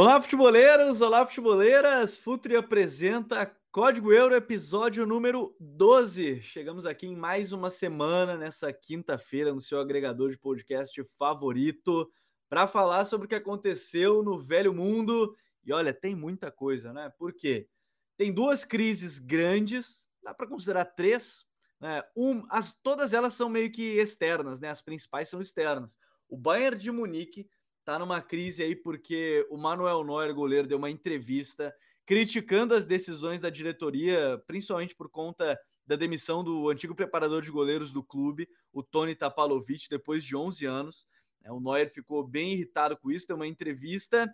Olá, futeboleiros! Olá, futeboleiras! Futuri apresenta Código Euro, episódio número 12. Chegamos aqui em mais uma semana, nessa quinta-feira, no seu agregador de podcast favorito, para falar sobre o que aconteceu no velho mundo. E olha, tem muita coisa, né? Por quê? Tem duas crises grandes, dá para considerar três. Né? Um, as, todas elas são meio que externas, né? As principais são externas. O Bayern de Munique tá numa crise aí porque o Manuel Neuer, goleiro, deu uma entrevista criticando as decisões da diretoria, principalmente por conta da demissão do antigo preparador de goleiros do clube, o Tony Tapalovic, depois de 11 anos. É, o Neuer ficou bem irritado com isso, deu uma entrevista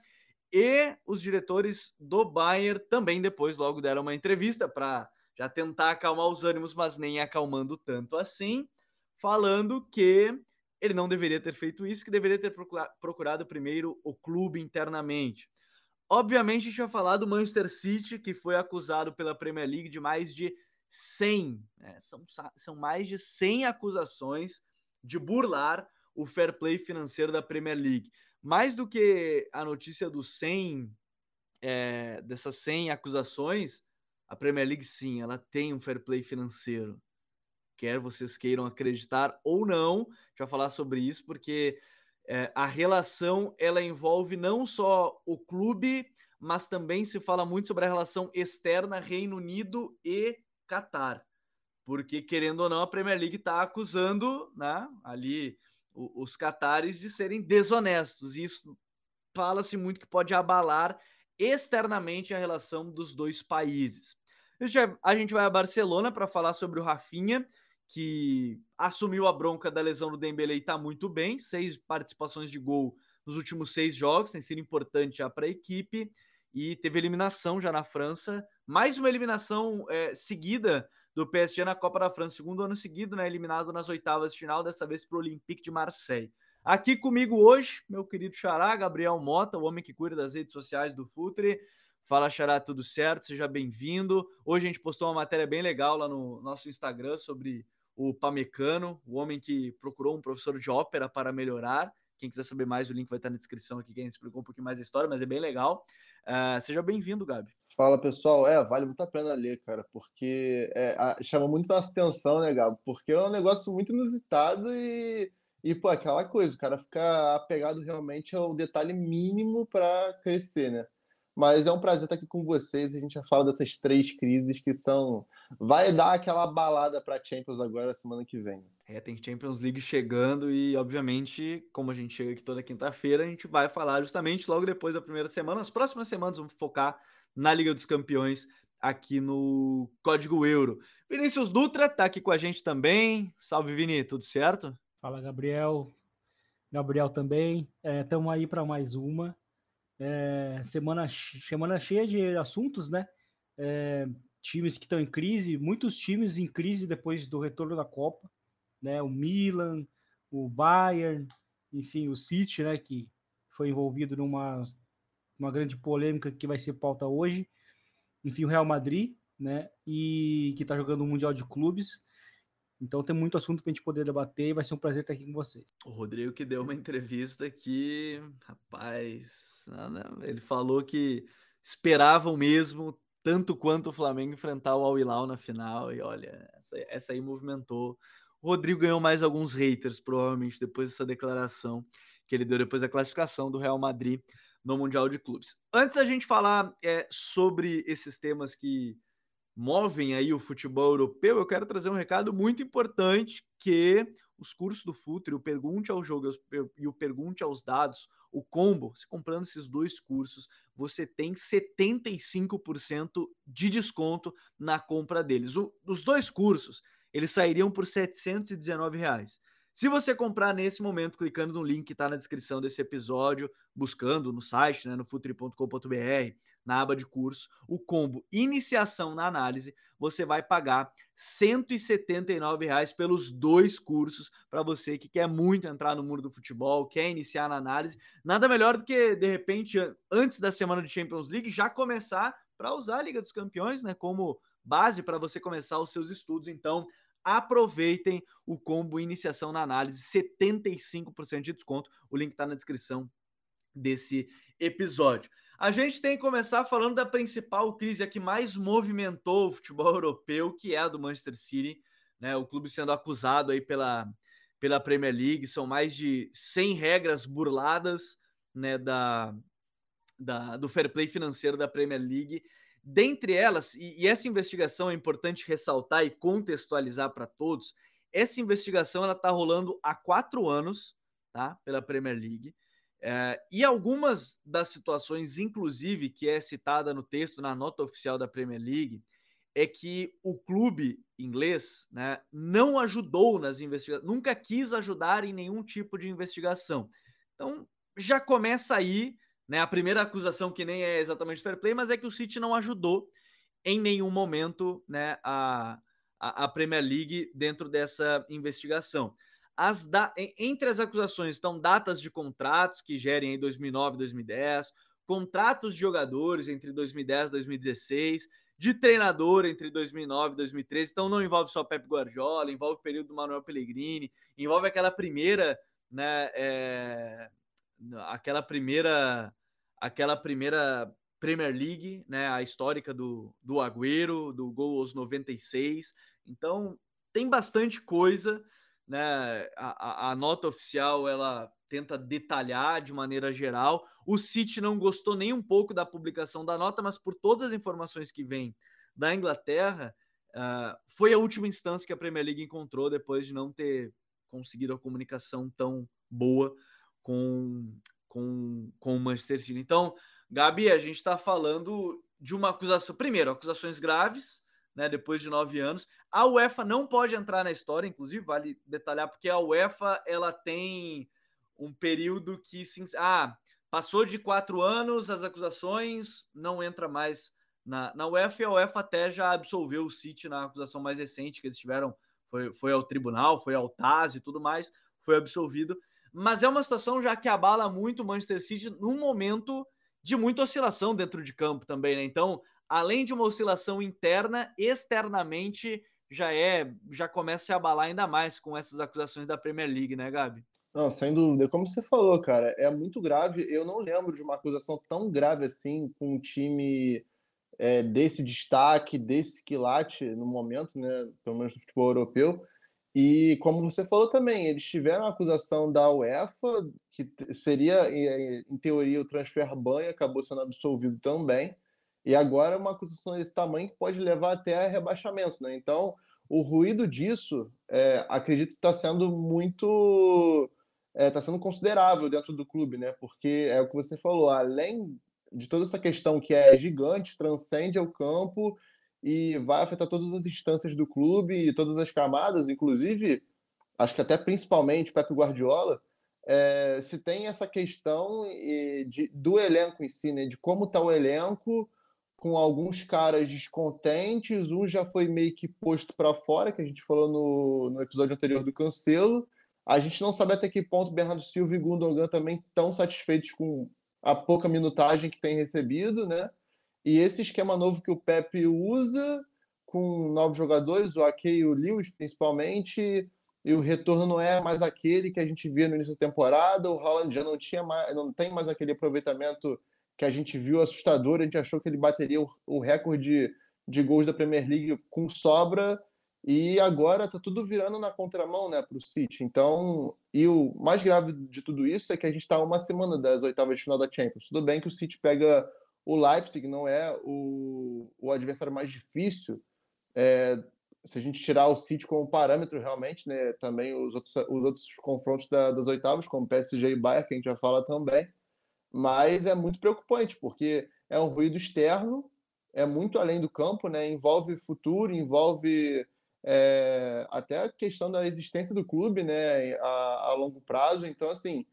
e os diretores do Bayern também depois logo deram uma entrevista para já tentar acalmar os ânimos, mas nem acalmando tanto assim, falando que ele não deveria ter feito isso, que deveria ter procurado primeiro o clube internamente. Obviamente, a gente vai falar do Manchester City, que foi acusado pela Premier League de mais de 100, né? são, são mais de 100 acusações de burlar o fair play financeiro da Premier League. Mais do que a notícia dos 100, é, dessas 100 acusações, a Premier League sim, ela tem um fair play financeiro quer vocês queiram acreditar ou não. Vai falar sobre isso porque é, a relação ela envolve não só o clube, mas também se fala muito sobre a relação externa Reino Unido e Catar. Porque, querendo ou não, a Premier League está acusando né, ali os catares de serem desonestos. E isso fala-se muito que pode abalar externamente a relação dos dois países. A gente vai a Barcelona para falar sobre o Rafinha, que assumiu a bronca da lesão do Dembele e está muito bem, seis participações de gol nos últimos seis jogos, tem sido importante já para a equipe e teve eliminação já na França, mais uma eliminação é, seguida do PSG na Copa da França, segundo ano seguido, né, eliminado nas oitavas de final, dessa vez para o Olympique de Marseille. Aqui comigo hoje, meu querido Xará, Gabriel Mota, o homem que cuida das redes sociais do Futre. Fala, Xará, tudo certo? Seja bem-vindo. Hoje a gente postou uma matéria bem legal lá no nosso Instagram sobre o Pamecano, o homem que procurou um professor de ópera para melhorar. Quem quiser saber mais, o link vai estar na descrição aqui, que a gente explicou um pouquinho mais a história, mas é bem legal. Uh, seja bem-vindo, Gabi. Fala, pessoal. É, vale muito a pena ler, cara, porque é, a, chama muito nossa atenção, né, Gabi? Porque é um negócio muito inusitado e, e pô, aquela coisa, o cara fica apegado realmente ao detalhe mínimo para crescer, né? Mas é um prazer estar aqui com vocês. A gente já fala dessas três crises que são. Vai dar aquela balada para Champions agora, semana que vem. É, tem Champions League chegando e, obviamente, como a gente chega aqui toda quinta-feira, a gente vai falar justamente logo depois da primeira semana. As próximas semanas vamos focar na Liga dos Campeões aqui no Código Euro. Vinícius Dutra está aqui com a gente também. Salve, Vini, tudo certo? Fala, Gabriel. Gabriel também. Estamos é, aí para mais uma. É, semana, semana cheia de assuntos, né? É, times que estão em crise, muitos times em crise depois do retorno da Copa, né? O Milan, o Bayern, enfim, o City, né? Que foi envolvido numa uma grande polêmica que vai ser pauta hoje. Enfim, o Real Madrid, né? E que está jogando o Mundial de Clubes. Então tem muito assunto para a gente poder debater e vai ser um prazer estar aqui com vocês. O Rodrigo que deu uma entrevista que, rapaz, ele falou que esperavam mesmo tanto quanto o Flamengo enfrentar o Al Hilal na final e olha, essa, essa aí movimentou. O Rodrigo ganhou mais alguns haters provavelmente depois dessa declaração que ele deu depois da classificação do Real Madrid no Mundial de Clubes. Antes da gente falar é, sobre esses temas que movem aí o futebol europeu, eu quero trazer um recado muito importante que os cursos do Futre, o Pergunte ao Jogo e o Pergunte aos Dados, o combo, você comprando esses dois cursos, você tem 75% de desconto na compra deles. O, os dois cursos, eles sairiam por 719 reais. Se você comprar nesse momento, clicando no link que está na descrição desse episódio, buscando no site, né, no futuri.com.br, na aba de curso, o combo Iniciação na Análise, você vai pagar 179 reais pelos dois cursos para você que quer muito entrar no mundo do futebol, quer iniciar na análise. Nada melhor do que, de repente, antes da semana de Champions League, já começar para usar a Liga dos Campeões né, como base para você começar os seus estudos. Então, aproveitem o combo iniciação na análise, 75% de desconto. O link está na descrição desse episódio. A gente tem que começar falando da principal crise a que mais movimentou o futebol europeu, que é a do Manchester City, né? O clube sendo acusado aí pela, pela Premier League, são mais de 100 regras burladas, né, da, da do fair play financeiro da Premier League Dentre elas, e, e essa investigação é importante ressaltar e contextualizar para todos, essa investigação ela está rolando há quatro anos, tá? Pela Premier League. É, e algumas das situações, inclusive, que é citada no texto, na nota oficial da Premier League, é que o clube inglês né, não ajudou nas investigações, nunca quis ajudar em nenhum tipo de investigação. Então, já começa aí né? A primeira acusação, que nem é exatamente fair play, mas é que o City não ajudou em nenhum momento né, a, a, a Premier League dentro dessa investigação. As da... Entre as acusações estão datas de contratos que gerem em 2009 e 2010, contratos de jogadores entre 2010 e 2016, de treinador entre 2009 e 2013. Então não envolve só Pep Guardiola, envolve o período do Manuel Pellegrini, envolve aquela primeira né, é aquela primeira aquela primeira Premier League, né, a histórica do, do Agüero, do gol aos 96. Então, tem bastante coisa, né? A, a, a, nota oficial ela tenta detalhar de maneira geral. O City não gostou nem um pouco da publicação da nota, mas por todas as informações que vêm da Inglaterra, uh, foi a última instância que a Premier League encontrou depois de não ter conseguido a comunicação tão boa com, com, com o Manchester City. Então, Gabi, a gente está falando de uma acusação. Primeiro, acusações graves, né? Depois de nove anos. A UEFA não pode entrar na história, inclusive, vale detalhar, porque a UEFA ela tem um período que se. Ah, passou de quatro anos, as acusações não entra mais na, na UEFA e a UEFA até já absolveu o City na acusação mais recente que eles tiveram. Foi, foi ao tribunal, foi ao TAS e tudo mais, foi absolvido mas é uma situação já que abala muito o Manchester City num momento de muita oscilação dentro de campo também, né? Então, além de uma oscilação interna, externamente já é, já começa a abalar ainda mais com essas acusações da Premier League, né, Gabi? Não, sem dúvida. Como você falou, cara, é muito grave. Eu não lembro de uma acusação tão grave assim com um time é, desse destaque, desse quilate no momento, né? Pelo menos no futebol europeu. E como você falou também, eles tiveram a acusação da UEFA, que seria, em teoria, o transfer ban e acabou sendo absolvido também. E agora uma acusação desse tamanho que pode levar até a rebaixamento. Né? Então, o ruído disso, é, acredito que está sendo muito. está é, sendo considerável dentro do clube, né? Porque é o que você falou, além de toda essa questão que é gigante, transcende ao campo e vai afetar todas as instâncias do clube e todas as camadas, inclusive, acho que até principalmente Pepe Guardiola, é, se tem essa questão de, do elenco em si, né, de como está o elenco, com alguns caras descontentes, um já foi meio que posto para fora, que a gente falou no, no episódio anterior do Cancelo. A gente não sabe até que ponto Bernardo Silva e Gundogan também estão satisfeitos com a pouca minutagem que tem recebido, né? E esse esquema novo que o Pepe usa, com novos jogadores, o Ake e o Lewis principalmente, e o retorno não é mais aquele que a gente via no início da temporada, o Haaland já não, tinha mais, não tem mais aquele aproveitamento que a gente viu assustador, a gente achou que ele bateria o, recorde de, de gols da Premier League com sobra, e agora tá tudo virando na contramão, né, para o City. Então, e o mais grave de tudo isso é que a gente está uma semana das oitavas de final da Champions. Tudo bem que o City pega o Leipzig não é o, o adversário mais difícil. É, se a gente tirar o City como parâmetro, realmente, né, também os outros, os outros confrontos da, das oitavas, como PSG e Bayern, que a gente já fala também. Mas é muito preocupante, porque é um ruído externo, é muito além do campo, né, envolve futuro, envolve é, até a questão da existência do clube, né, a, a longo prazo. Então, assim,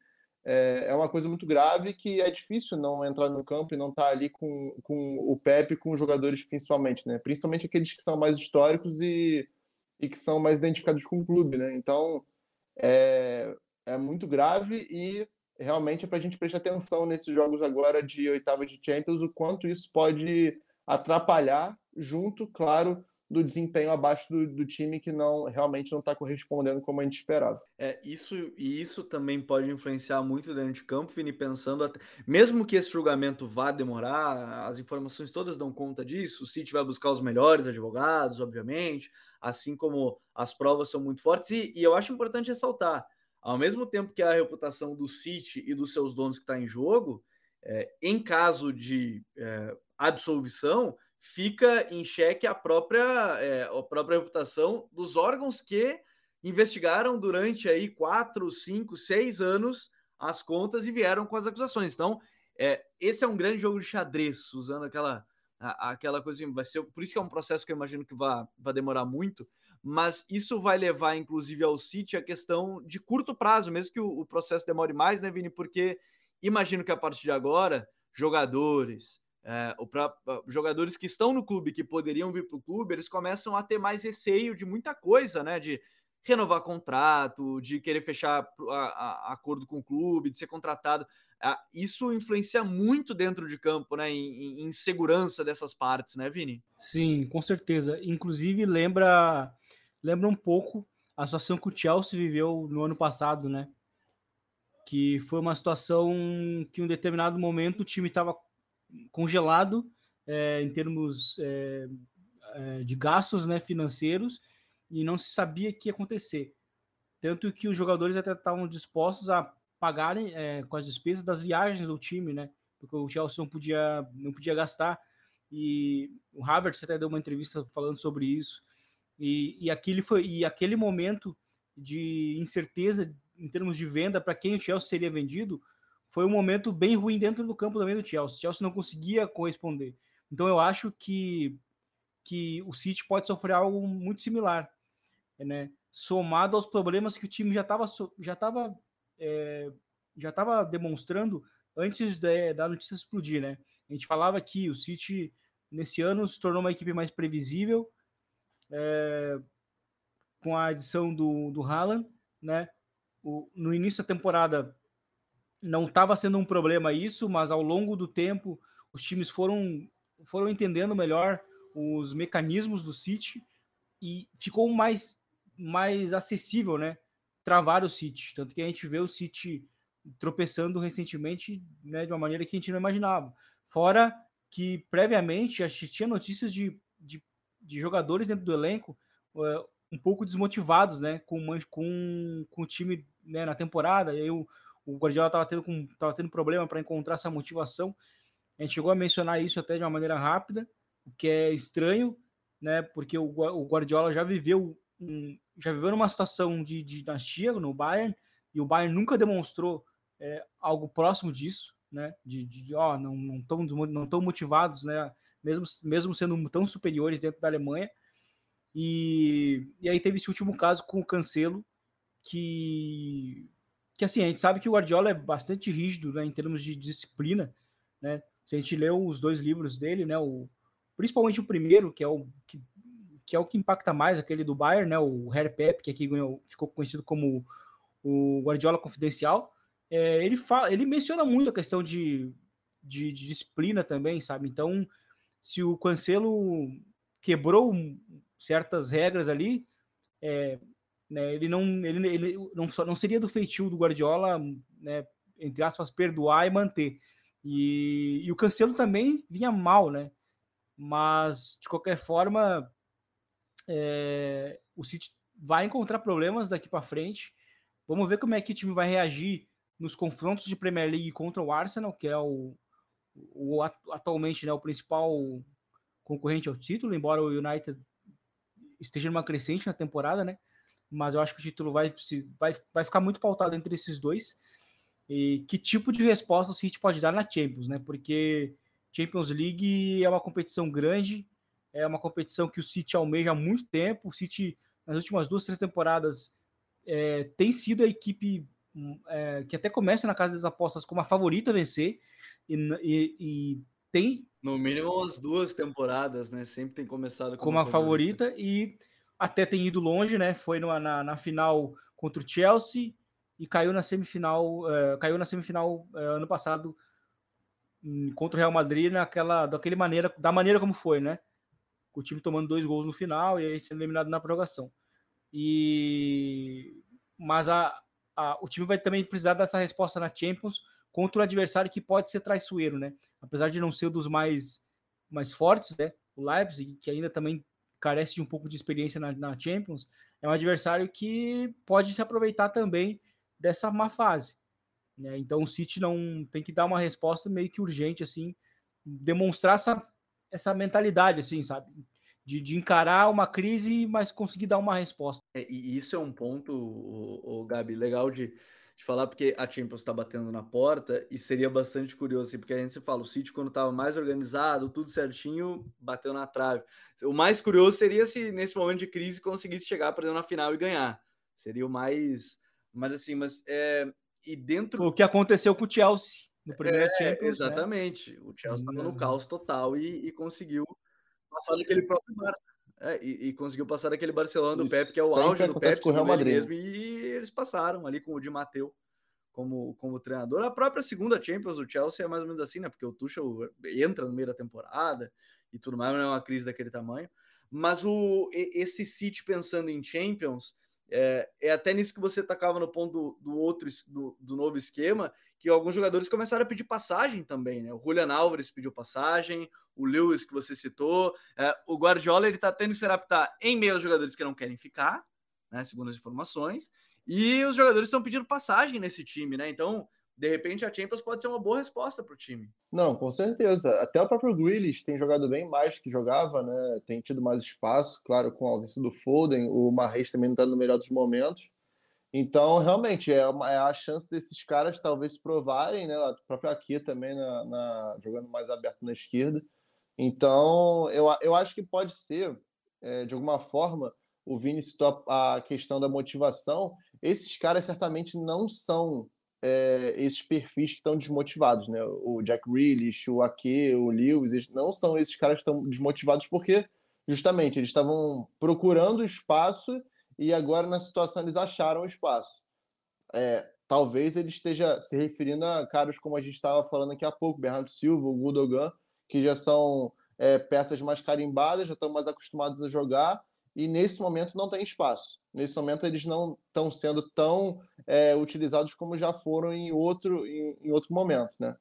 é, é, uma coisa muito grave que é difícil não entrar no campo e não estar tá ali com, com o Pepe, com os jogadores principalmente, né? Principalmente aqueles que são mais históricos e, e que são mais identificados com o clube, né? Então, é, é muito grave e realmente é para a gente prestar atenção nesses jogos agora de oitava de Champions, o quanto isso pode atrapalhar, junto, claro, do desempenho abaixo do, do time que não realmente não está correspondendo como a gente esperava. É, isso e isso também pode influenciar muito dentro de campo, Vini, pensando até, mesmo que esse julgamento vá demorar, as informações todas dão conta disso, o City vai buscar os melhores advogados, obviamente, assim como as provas são muito fortes, e, e eu acho importante ressaltar, ao mesmo tempo que a reputação do City e dos seus donos que está em jogo, é, em caso de é, absolvição, fica em xeque a própria, é, a própria reputação dos órgãos que investigaram durante aí quatro, cinco, seis anos as contas e vieram com as acusações. Então, é, esse é um grande jogo de xadrez, usando aquela, a, aquela coisa. Vai ser, por isso que é um processo que eu imagino que vai, demorar muito, mas isso vai levar, inclusive, ao City a questão de curto prazo, mesmo que o, o processo demore mais, né, Vini? Porque imagino que a partir de agora, jogadores, é, o pra, jogadores que estão no clube, que poderiam vir para o clube, eles começam a ter mais receio de muita coisa, né? De renovar contrato, de querer fechar a, a, acordo com o clube, de ser contratado. isso influencia muito dentro de campo, né? Em, em, segurança dessas partes, né, Vini? Sim, com certeza. Inclusive lembra, lembra um pouco a situação que o Chelsea viveu no ano passado, né? Que foi uma situação que em um determinado momento o time estava congelado é, em termos é, é, de gastos né, financeiros e não se sabia o que ia acontecer. Tanto que os jogadores até estavam dispostos a pagarem é, com as despesas das viagens do time, né? Porque o Chelsea não podia, não podia gastar. E o Havertz até deu uma entrevista falando sobre isso. E, e, aquele, foi, e aquele momento de incerteza em termos de venda para quem o Chelsea seria vendido foi um momento bem ruim dentro do campo também do Chelsea. O Chelsea não conseguia corresponder. Então eu acho que, que o City pode sofrer algo muito similar, né? Somado aos problemas que o time já estava já tava, é, já estava demonstrando antes de, da notícia explodir, né? A gente falava que o City nesse ano se tornou uma equipe mais previsível é, com a adição do, do Haaland, né? O, no início da temporada não estava sendo um problema isso, mas ao longo do tempo os times foram, foram entendendo melhor os mecanismos do City e ficou mais, mais acessível, né? Travar o City. Tanto que a gente vê o City tropeçando recentemente né, de uma maneira que a gente não imaginava. Fora que previamente a gente tinha notícias de, de, de jogadores dentro do elenco uh, um pouco desmotivados, né? Com, com, com o time né, na temporada. E aí o, o Guardiola estava tendo, tendo problema para encontrar essa motivação. A gente chegou a mencionar isso até de uma maneira rápida, o que é estranho, né? Porque o, o Guardiola já viveu um, já viveu numa situação de, de dinastia no Bayern e o Bayern nunca demonstrou é, algo próximo disso, né? De, de ó, não não estão não tão motivados, né? Mesmo mesmo sendo tão superiores dentro da Alemanha. E, e aí teve esse último caso com o Cancelo que que assim, a gente sabe que o Guardiola é bastante rígido né, em termos de disciplina, né? Se a gente leu os dois livros dele, né, o, principalmente o primeiro, que é o que, que é o que impacta mais, aquele do Bayern, né, o Harry Pep, que aqui ficou conhecido como o Guardiola Confidencial, é, ele fala, ele menciona muito a questão de, de, de, disciplina também, sabe? Então, se o Cancelo quebrou certas regras ali, é, né, ele não ele, ele não, só, não seria do feitio do Guardiola, né, entre aspas, perdoar e manter. E, e o Cancelo também vinha mal, né? Mas de qualquer forma, é, o City vai encontrar problemas daqui para frente. Vamos ver como é que o time vai reagir nos confrontos de Premier League contra o Arsenal, que é o, o atualmente né, o principal concorrente ao título, embora o United esteja numa crescente na temporada, né? Mas eu acho que o título vai, vai, vai ficar muito pautado entre esses dois. E que tipo de resposta o City pode dar na Champions, né? Porque Champions League é uma competição grande, é uma competição que o City almeja há muito tempo. O City, nas últimas duas, três temporadas, é, tem sido a equipe é, que até começa na casa das apostas como a favorita a vencer e, e, e, tem no mínimo as duas temporadas, né? Sempre tem começado como, como a favorita. favorita. e até tem ido longe, né? Foi na, na, na final contra o Chelsea e caiu na semifinal, uh, caiu na semifinal uh, ano passado um, contra o Real Madrid naquela, daquele maneira, da maneira como foi, né? O time tomando dois gols no final e aí sendo eliminado na prorrogação. E mas a, a, o time vai também precisar dessa resposta na Champions contra um adversário que pode ser traiçoeiro, né? Apesar de não ser um dos mais mais fortes, né? O Leipzig, que ainda também carece de um pouco de experiência na, na Champions, é um adversário que pode se aproveitar também dessa má fase. Né? Então o City não tem que dar uma resposta meio que urgente, assim, demonstrar essa, essa mentalidade, assim, sabe? De, de encarar uma crise, mas conseguir dar uma resposta. É, e isso é um ponto, o, o Gabi, legal de, de falar, porque a Champions está batendo na porta e seria bastante curioso, assim, porque a gente se fala, o City, quando estava mais organizado, tudo certinho, bateu na trave. O mais curioso seria se nesse momento de crise conseguisse chegar, por exemplo, na final e ganhar. Seria o mais mas assim, mas é, e dentro. O que aconteceu com o Chelsea no primeiro é, Champions. Né? Exatamente. Né? O Chelsea estava no caos total e, e, conseguiu passar naquele próprio Barça. É, e, e, conseguiu passar daquele Barcelona do Pepe, que é o auge do Pepe, com o Real Madrid. mesmo, e eles passaram ali com o Di Matteo como, como treinador. A própria segunda Champions, o Chelsea é mais ou menos assim, né? Porque o Tuchel entra no meio da temporada e tudo mais, não é uma crise daquele tamanho. Mas o, esse City pensando em Champions, é, é, até nisso que você tacava no ponto do, do outro do, do, novo esquema, que alguns jogadores começaram a pedir passagem também, né? O Julian Álvares pediu passagem, o Lewis que você citou, é, o Guardiola ele tá tendo que se adaptar em meio aos jogadores que não querem ficar, né? Segundo as informações, e os jogadores estão pedindo passagem nesse time, né? Então de repente a Champions pode ser uma boa resposta para o time. Não, com certeza. Até o próprio Grealish tem jogado bem mais que jogava, né? Tem tido mais espaço, claro, com a ausência do Foden. O Marreis também não está no melhor dos momentos. Então, realmente, é, uma, é, a chance desses caras talvez se provarem, né? O próprio aqui também, na, na, jogando mais aberto na esquerda. Então, eu, eu acho que pode ser, é, de alguma forma, o Vini citou a, a questão da motivação. Esses caras certamente não são é, esses perfis que estão desmotivados, né? O Jack Grealish, o Ake, o Lewis, não são esses caras que estão desmotivados porque justamente eles estavam procurando espaço e agora na situação eles acharam espaço. É, talvez ele esteja se referindo a caras como a gente estava falando aqui há pouco, Bernardo Silva, o Gudogan, que já são é, peças mais carimbadas, já estão mais acostumados a jogar e nesse momento não tem espaço. Nesse momento eles não estão sendo tão é, utilizados como já foram em outro, em, em, outro momento, né?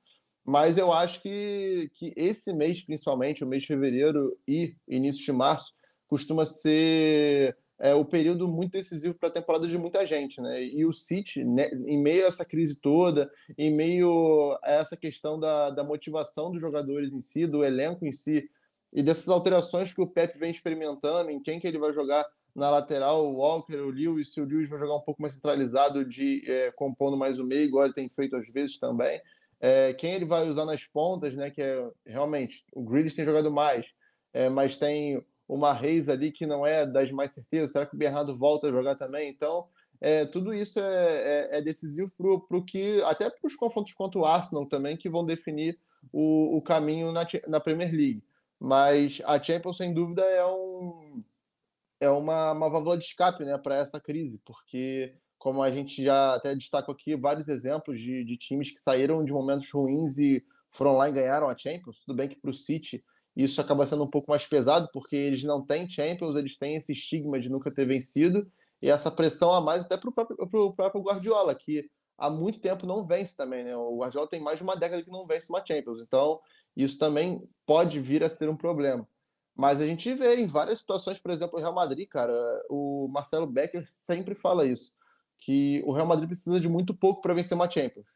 Mas eu acho que, que esse mês, principalmente, o mês de fevereiro e início de março, costuma ser é, o período muito decisivo para a temporada de muita gente, né? E o City, né, em meio a essa crise toda, em meio a essa questão da, da motivação dos jogadores em si, do elenco em si, e dessas alterações que o Pep vem experimentando, em quem que ele vai jogar na lateral, o Walker, o Lewis, se o Lewis vai jogar um pouco mais centralizado, de é, compondo mais o meio, igual ele tem feito às vezes também. É, quem ele vai usar nas pontas, né? Que é realmente o Grealish tem jogado mais, é, mas tem uma Reis ali que não é das mais certezas. Será que o Bernardo volta a jogar também? Então, é, tudo isso é, é, é decisivo para o que, até para os confrontos contra o Arsenal também, que vão definir o, o caminho na, na Premier League. Mas a Champions, sem dúvida, é, um, é uma, uma válvula de escape né, para essa crise, porque, como a gente já até destacou aqui, vários exemplos de, de times que saíram de momentos ruins e foram lá e ganharam a Champions. Tudo bem que para o City isso acaba sendo um pouco mais pesado, porque eles não têm Champions, eles têm esse estigma de nunca ter vencido, e essa pressão a mais até para o próprio, próprio Guardiola, que há muito tempo não vence também. Né? O Guardiola tem mais de uma década que não vence uma Champions. Então, isso também pode vir a ser um problema. Mas a gente vê em várias situações, por exemplo, o Real Madrid, cara, o Marcelo Becker sempre fala isso, que o Real Madrid precisa de muito pouco para vencer uma Champions.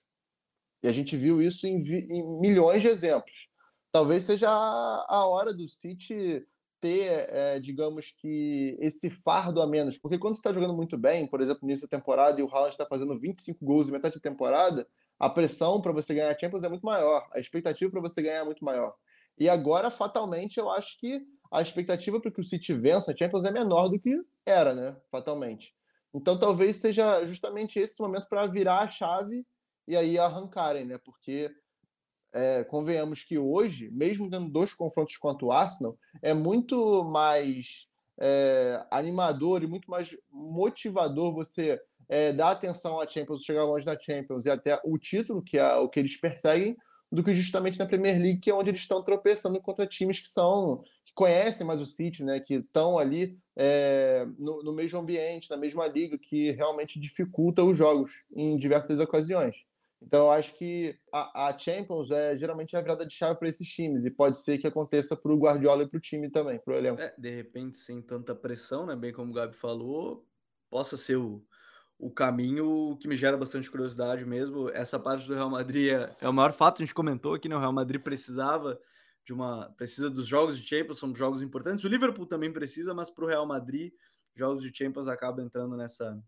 E a gente viu isso em, em, milhões de exemplos. Talvez seja a, hora do City ter, é, digamos que, esse fardo a menos. Porque quando você está jogando muito bem, por exemplo, nessa temporada, e o Haaland está fazendo 25 gols em metade da temporada, a pressão para você ganhar a Champions é muito maior, a expectativa para você ganhar é muito maior. E agora, fatalmente, eu acho que a expectativa para que o City vença a Champions é menor do que era, né? Fatalmente. Então talvez seja justamente esse momento para virar a chave e aí arrancarem, né? Porque é, convenhamos que hoje, mesmo tendo dois confrontos contra o Arsenal, é muito mais é, animador e muito mais motivador você é, dar atenção à Champions, chegar longe da Champions e até o título, que é o que eles perseguem, do que justamente na Premier League, que é onde eles estão tropeçando contra times que são que conhecem mais o City, né, que estão ali é, no, no mesmo ambiente, na mesma liga, que realmente dificulta os jogos em diversas ocasiões. Então, eu acho que a, a Champions é geralmente a virada de chave para esses times, e pode ser que aconteça para o Guardiola e para o time também, para o elenco. É, de repente, sem tanta pressão, né? Bem como o Gabi falou, possa ser o, o caminho que me gera bastante curiosidade mesmo. Essa parte do Real Madrid é, é o maior fato, a gente comentou aqui, né? O Real Madrid precisava de uma. precisa dos jogos de Champions, são jogos importantes. O Liverpool também precisa, mas para o Real Madrid, jogos de Champions acabam entrando nessa,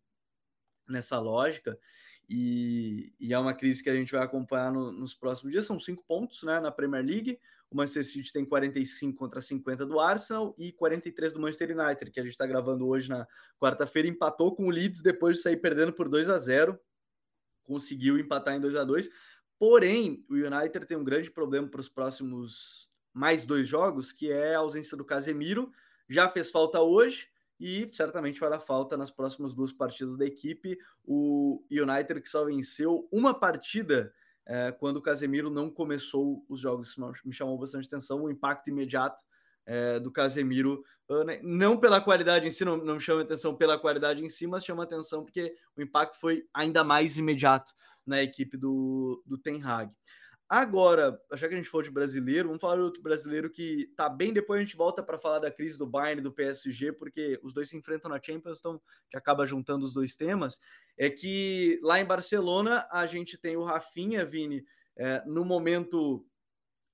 nessa lógica. E, e, é uma crise que a gente vai acompanhar no, nos próximos dias. São cinco pontos né, na Premier League. O Manchester City tem 45 contra 50 do Arsenal e 43 do Manchester United, que a gente está gravando hoje na quarta-feira. Empatou com o Leeds depois de sair perdendo por 2 a 0 Conseguiu empatar em 2 a 2 Porém, o United tem um grande problema para os próximos mais dois jogos, que é a ausência do Casemiro. Já fez falta hoje e certamente fará falta nas próximas duas partidas da equipe. O United que só venceu uma partida é, quando o Casemiro não começou os jogos. Isso me chamou bastante atenção, o impacto imediato é, do Casemiro, ah, né, não pela qualidade em si, não, não chama atenção pela qualidade em si, mas chama atenção porque o impacto foi ainda mais imediato na equipe do, do Ten Hag. Agora, já que a gente falou de brasileiro, vamos falar de outro brasileiro que tá bem. Depois a gente volta para falar da crise do Bayern e do PSG, porque os dois se enfrentam na Champions, então já acaba juntando os dois temas. É que lá em Barcelona a gente tem o Rafinha, Vini, é, no momento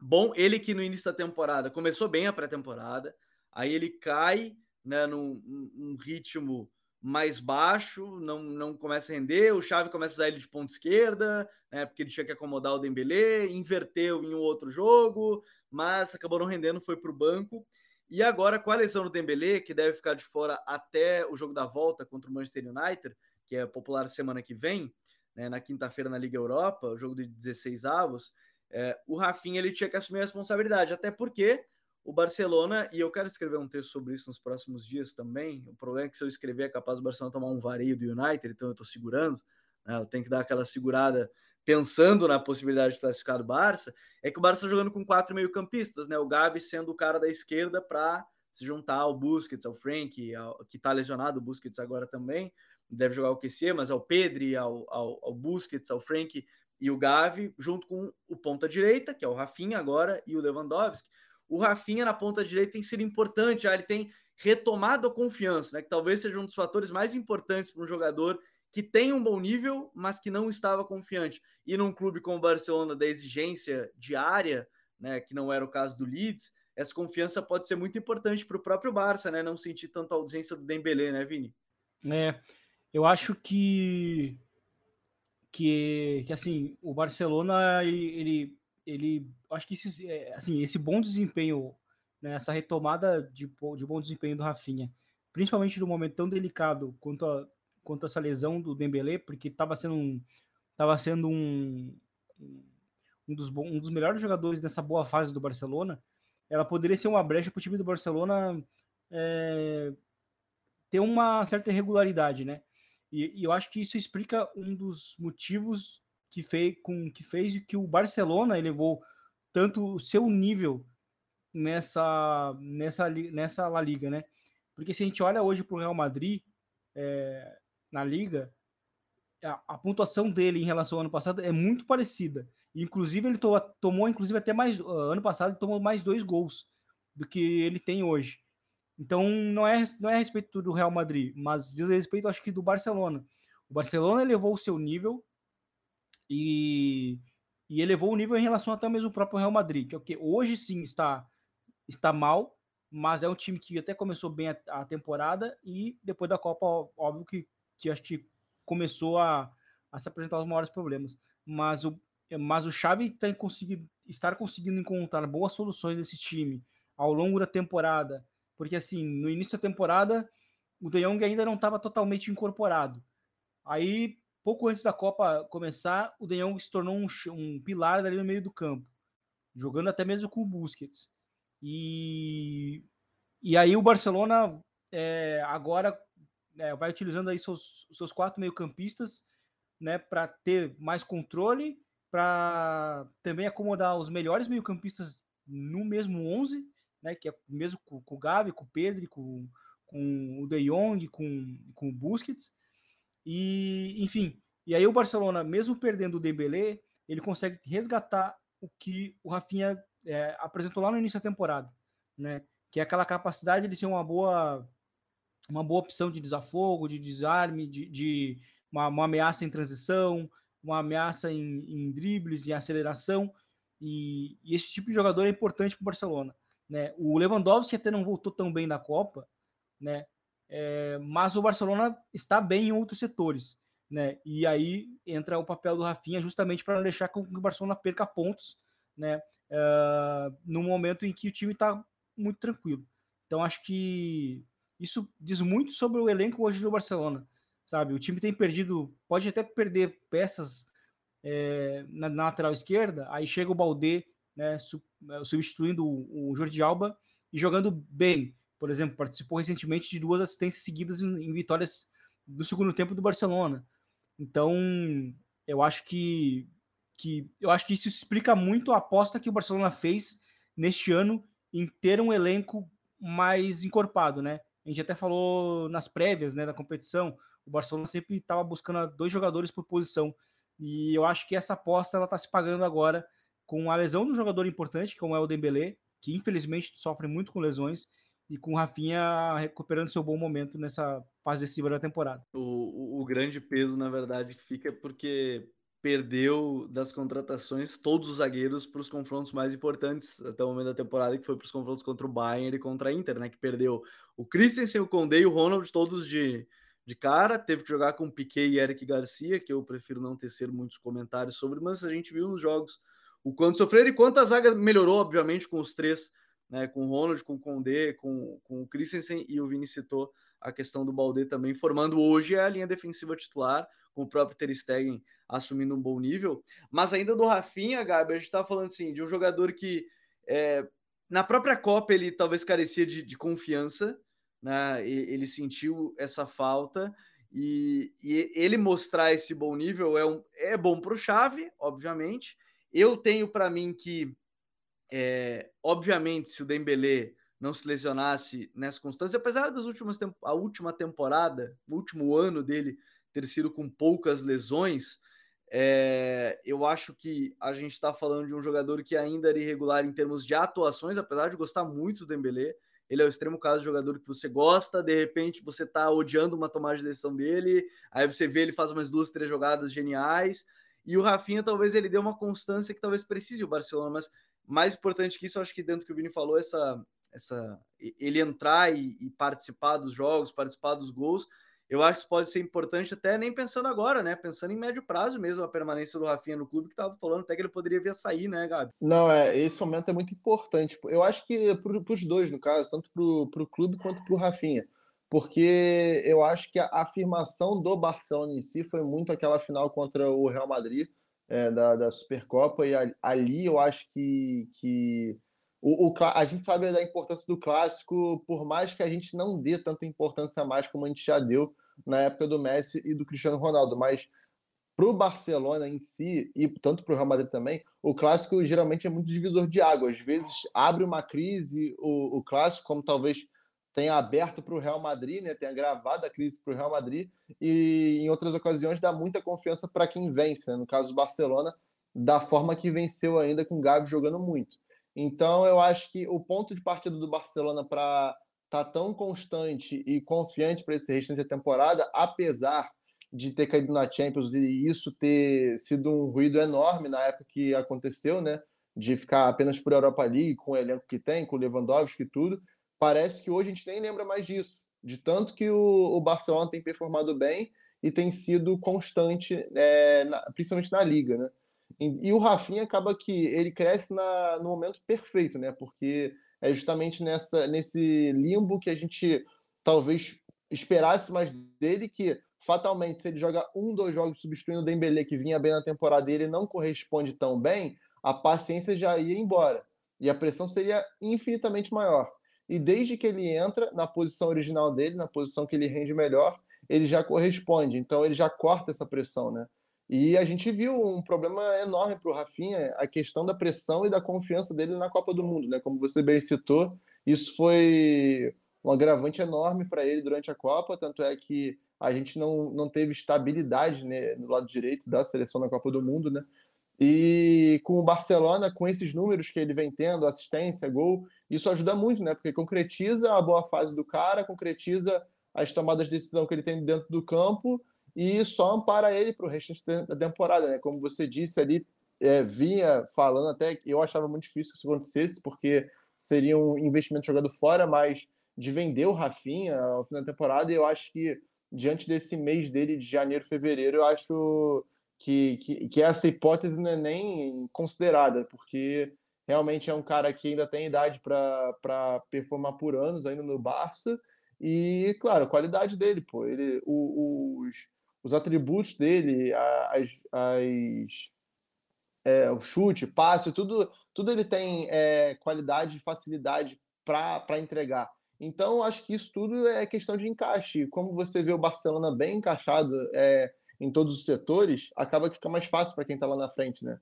bom. Ele que no início da temporada começou bem a pré-temporada, aí ele cai né, num, num ritmo mais baixo, não, não começa a render, o Xavi começa a usar ele de ponta esquerda, né, porque ele tinha que acomodar o Dembélé, inverteu em um outro jogo, mas acabou não rendendo, foi para o banco. E agora, com a lesão do Dembélé, que deve ficar de fora até o jogo da volta contra o Manchester United, que é popular semana que vem, né, na quinta-feira na Liga Europa, o jogo de 16 avos, é, o Rafinha ele tinha que assumir a responsabilidade, até porque o Barcelona, e eu quero escrever um texto sobre isso nos próximos dias também. O problema é que se eu escrever é capaz do Barcelona tomar um vareio do United, então eu estou segurando. Né? Eu tenho que dar aquela segurada pensando na possibilidade de classificar do Barça. É que o Barça está jogando com quatro meio-campistas, né? O Gavi sendo o cara da esquerda para se juntar ao Busquets, ao Frank, ao, que está lesionado, o Busquets agora também, deve jogar o QC, mas ao Pedri, ao, ao, ao Busquets, ao Frank e o Gavi, junto com o ponta direita, que é o Rafinha agora, e o Lewandowski o Rafinha na ponta direita tem sido importante, já ele tem retomado a confiança, né? Que talvez seja um dos fatores mais importantes para um jogador que tem um bom nível, mas que não estava confiante. E num clube como o Barcelona, da exigência diária, né? Que não era o caso do Leeds, essa confiança pode ser muito importante para o próprio Barça, né? Não sentir tanta ausência do Dembélé, né, Vini? É, eu acho que que, que assim o Barcelona ele, ele acho que esse, é, assim, esse bom desempenho, né, essa retomada de, de bom desempenho do Rafinha, principalmente no momento tão delicado quanto, a, quanto essa lesão do Dembélé, porque estava sendo um, tava sendo um, um, dos, um dos melhores jogadores nessa boa fase do Barcelona, ela poderia ser uma brecha para o time do Barcelona é, ter uma certa irregularidade, né? E, e, eu acho que isso explica um dos motivos que fez com que fez que o Barcelona elevou tanto o seu nível nessa nessa nessa La Liga, né? Porque se a gente olha hoje para o Real Madrid é, na Liga, a, a, pontuação dele em relação ao ano passado é muito parecida. Inclusive ele to, tomou inclusive até mais ano passado ele tomou mais dois gols do que ele tem hoje. Então não é não é a respeito do Real Madrid, mas diz respeito acho que do Barcelona. O Barcelona elevou o seu nível e, e elevou o nível em relação até mesmo o próprio Real Madrid, que é hoje sim está, está mal, mas é um time que até começou bem a, a temporada e depois da Copa, óbvio que, que acho que começou a, a se apresentar os maiores problemas. Mas o, mas o Xavi tem conseguido, estar conseguindo encontrar boas soluções desse time, ao longo da temporada, porque assim, no início da temporada, o De Jong ainda não estava totalmente incorporado. Aí, pouco antes da Copa começar, o De Jong se tornou um, um pilar ali no meio do campo, jogando até mesmo com o Busquets. E, e aí o Barcelona é, agora é, vai utilizando aí seus, seus quatro meio-campistas né, para ter mais controle, para também acomodar os melhores meio-campistas no mesmo 11, né, que é mesmo com, com o Gavi, com o Pedro, com, com o De Jong, com, com o Busquets. E, enfim, e aí o Barcelona, mesmo perdendo o Dembélé, ele consegue resgatar o que o Rafinha é, apresentou lá no início da temporada, né? Que é aquela capacidade de ser uma boa uma boa opção de desafogo, de desarme, de, de uma, uma, ameaça em transição, uma ameaça em, em dribles, em aceleração. E, e, esse tipo de jogador é importante para o Barcelona. Né? O Lewandowski até não voltou tão bem na Copa, né? É, mas o Barcelona está bem em outros setores. Né? E aí entra o papel do Rafinha justamente para não deixar com que o Barcelona perca pontos né? Uh, no momento em que o time está muito tranquilo. Então acho que isso diz muito sobre o elenco hoje do Barcelona, sabe? O time tem perdido, pode até perder peças é, na, na, lateral esquerda, aí chega o Balde, né, é, substituindo o, o Jordi Alba e jogando bem. Por exemplo, participou recentemente de duas assistências seguidas em, em vitórias do segundo tempo do Barcelona. Então, eu acho que, que eu acho que isso explica muito a aposta que o Barcelona fez neste ano em ter um elenco mais encorpado, né? A gente até falou nas prévias, né, da competição, o Barcelona sempre estava buscando dois jogadores por posição. E eu acho que essa aposta ela está se pagando agora com a lesão de um jogador importante, como é o Dembélé, que infelizmente sofre muito com lesões, e com o Rafinha recuperando seu bom momento nessa fase decisiva da temporada. O, o, o grande peso, na verdade, que fica é porque perdeu das contratações todos os zagueiros para os confrontos mais importantes até o momento da temporada, que foi para os confrontos contra o Bayern e contra a Inter, né? Que perdeu o Christensen, o Condé e o Ronald, todos de, de cara. Teve que jogar com Piquet e Eric Garcia, que eu prefiro não tecer muitos comentários sobre, mas a gente viu nos jogos o quanto sofreram e quanto a zaga melhorou, obviamente, com os três, né? Com o Ronald, com o Condé, com, com o Christensen e o Vini citou a questão do Balde também, formando hoje a linha defensiva titular, com o próprio Ter Stegen assumindo um bom nível. Mas ainda do Rafinha, Gabi, a gente estava falando assim, de um jogador que é, na própria Copa ele talvez carecia de, de confiança, né? ele sentiu essa falta. E, e, ele mostrar esse bom nível é, um, é bom para o Chave, obviamente. Eu tenho para mim que, é, obviamente, se o Dembélé não se lesionasse nessa constância, apesar das últimas a última temporada, o último ano dele ter sido com poucas lesões, é, eu acho que a gente está falando de um jogador que ainda era irregular em termos de atuações, apesar de gostar muito do Dembélé. Ele é o extremo caso de jogador que você gosta, de repente você está odiando uma tomada de decisão dele, aí você vê ele faz umas duas, três jogadas geniais. E o Rafinha, talvez ele dê uma constância que talvez precise o Barcelona, mas mais importante que isso, acho que dentro do que o Vini falou, essa essa ele entrar e, e, participar dos jogos, participar dos gols, eu acho que pode ser importante até nem pensando agora, né? Pensando em médio prazo mesmo a permanência do Rafinha no clube, que estava falando até que ele poderia vir a sair, né, Gabi? Não, é, esse momento é muito importante. Eu acho que para os dois, no caso, tanto para o clube quanto para o Rafinha. Porque eu acho que a afirmação do Barcelona em si foi muito aquela final contra o Real Madrid é, da, da Supercopa, e ali eu acho que, que o, o, a gente sabe da importância do clássico, por mais que a gente não dê tanta importância mais como a gente já deu na época do Messi e do Cristiano Ronaldo, mas para o Barcelona em si, e tanto para o Real Madrid também, o clássico geralmente é muito divisor de água. Às vezes abre uma crise o, o clássico, como talvez tenha aberto para o Real Madrid, né? tenha gravado a crise para o Real Madrid, e em outras ocasiões dá muita confiança para quem vence. Né? No caso do Barcelona, da forma que venceu ainda com o Gavi jogando muito. Então, eu acho que o ponto de partida do Barcelona para estar tá tão constante e confiante para esse restante da temporada, apesar de ter caído na Champions e isso ter sido um ruído enorme na época que aconteceu, né? De ficar apenas por Europa League, com o elenco que tem, com o Lewandowski e tudo. Parece que hoje a gente nem lembra mais disso, de tanto que o, o Barcelona tem performado bem e tem sido constante, é, na, principalmente na Liga, né? E, e, o Rafinha acaba que ele cresce na, no momento perfeito, né? Porque é justamente nessa, nesse limbo que a gente talvez esperasse mais dele, que fatalmente, se ele joga um, dois jogos substituindo o Dembele, que vinha bem na temporada e ele não corresponde tão bem, a paciência já ia embora. E a pressão seria infinitamente maior. E desde que ele entra na posição original dele, na posição que ele rende melhor, ele já corresponde. Então ele já corta essa pressão, né? E a gente viu um problema enorme para o Rafinha, a questão da pressão e da confiança dele na Copa do Mundo, né? Como você bem citou, isso foi um agravante enorme para ele durante a Copa, tanto é que a gente não, não teve estabilidade né, no lado direito da seleção na Copa do Mundo, né? E com o Barcelona, com esses números que ele vem tendo, assistência, gol, isso ajuda muito, né? Porque concretiza a boa fase do cara, concretiza as tomadas de decisão que ele tem dentro do campo e só ampara ele para o restante da temporada, né? Como você disse ali, é, vinha falando até que eu achava muito difícil que isso acontecesse, porque seria um investimento jogado fora, mas de vender o Rafinha ao final da temporada, eu acho que diante desse mês dele de janeiro, fevereiro, eu acho que, que, que essa hipótese não é nem considerada, porque realmente é um cara que ainda tem idade para performar por anos ainda no Barça. E, claro, a qualidade dele, pô. Ele, o, os, os atributos dele, as, as, é, o chute, passe, tudo, tudo ele tem é, qualidade e facilidade para entregar. Então, acho que isso tudo é questão de encaixe. Como você vê o Barcelona bem encaixado é, em todos os setores, acaba que fica mais fácil para quem está lá na frente, né?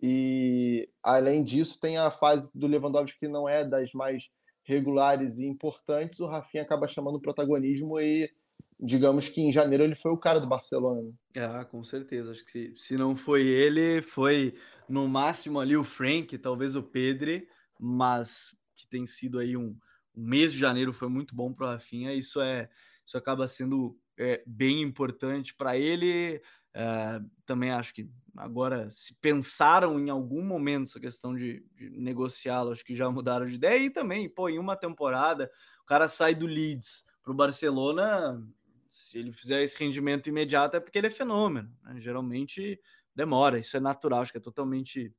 E, além disso, tem a fase do Lewandowski que não é das mais regulares e importantes. O Rafinha acaba chamando o protagonismo e, digamos que em janeiro ele foi o cara do Barcelona. Ah, com certeza. Acho que se, se não foi ele, foi no máximo ali o Frank, talvez o Pedri, mas que tem sido aí um o mês de janeiro foi muito bom para o Rafinha, isso é isso acaba sendo é, bem importante para ele. É, também acho que agora, se pensaram em algum momento essa questão de, de negociá-lo, acho que já mudaram de ideia. E também, pô, em uma temporada, o cara sai do Leeds para o Barcelona. Se ele fizer esse rendimento imediato, é porque ele é fenômeno. Né? Geralmente demora, isso é natural, acho que é totalmente,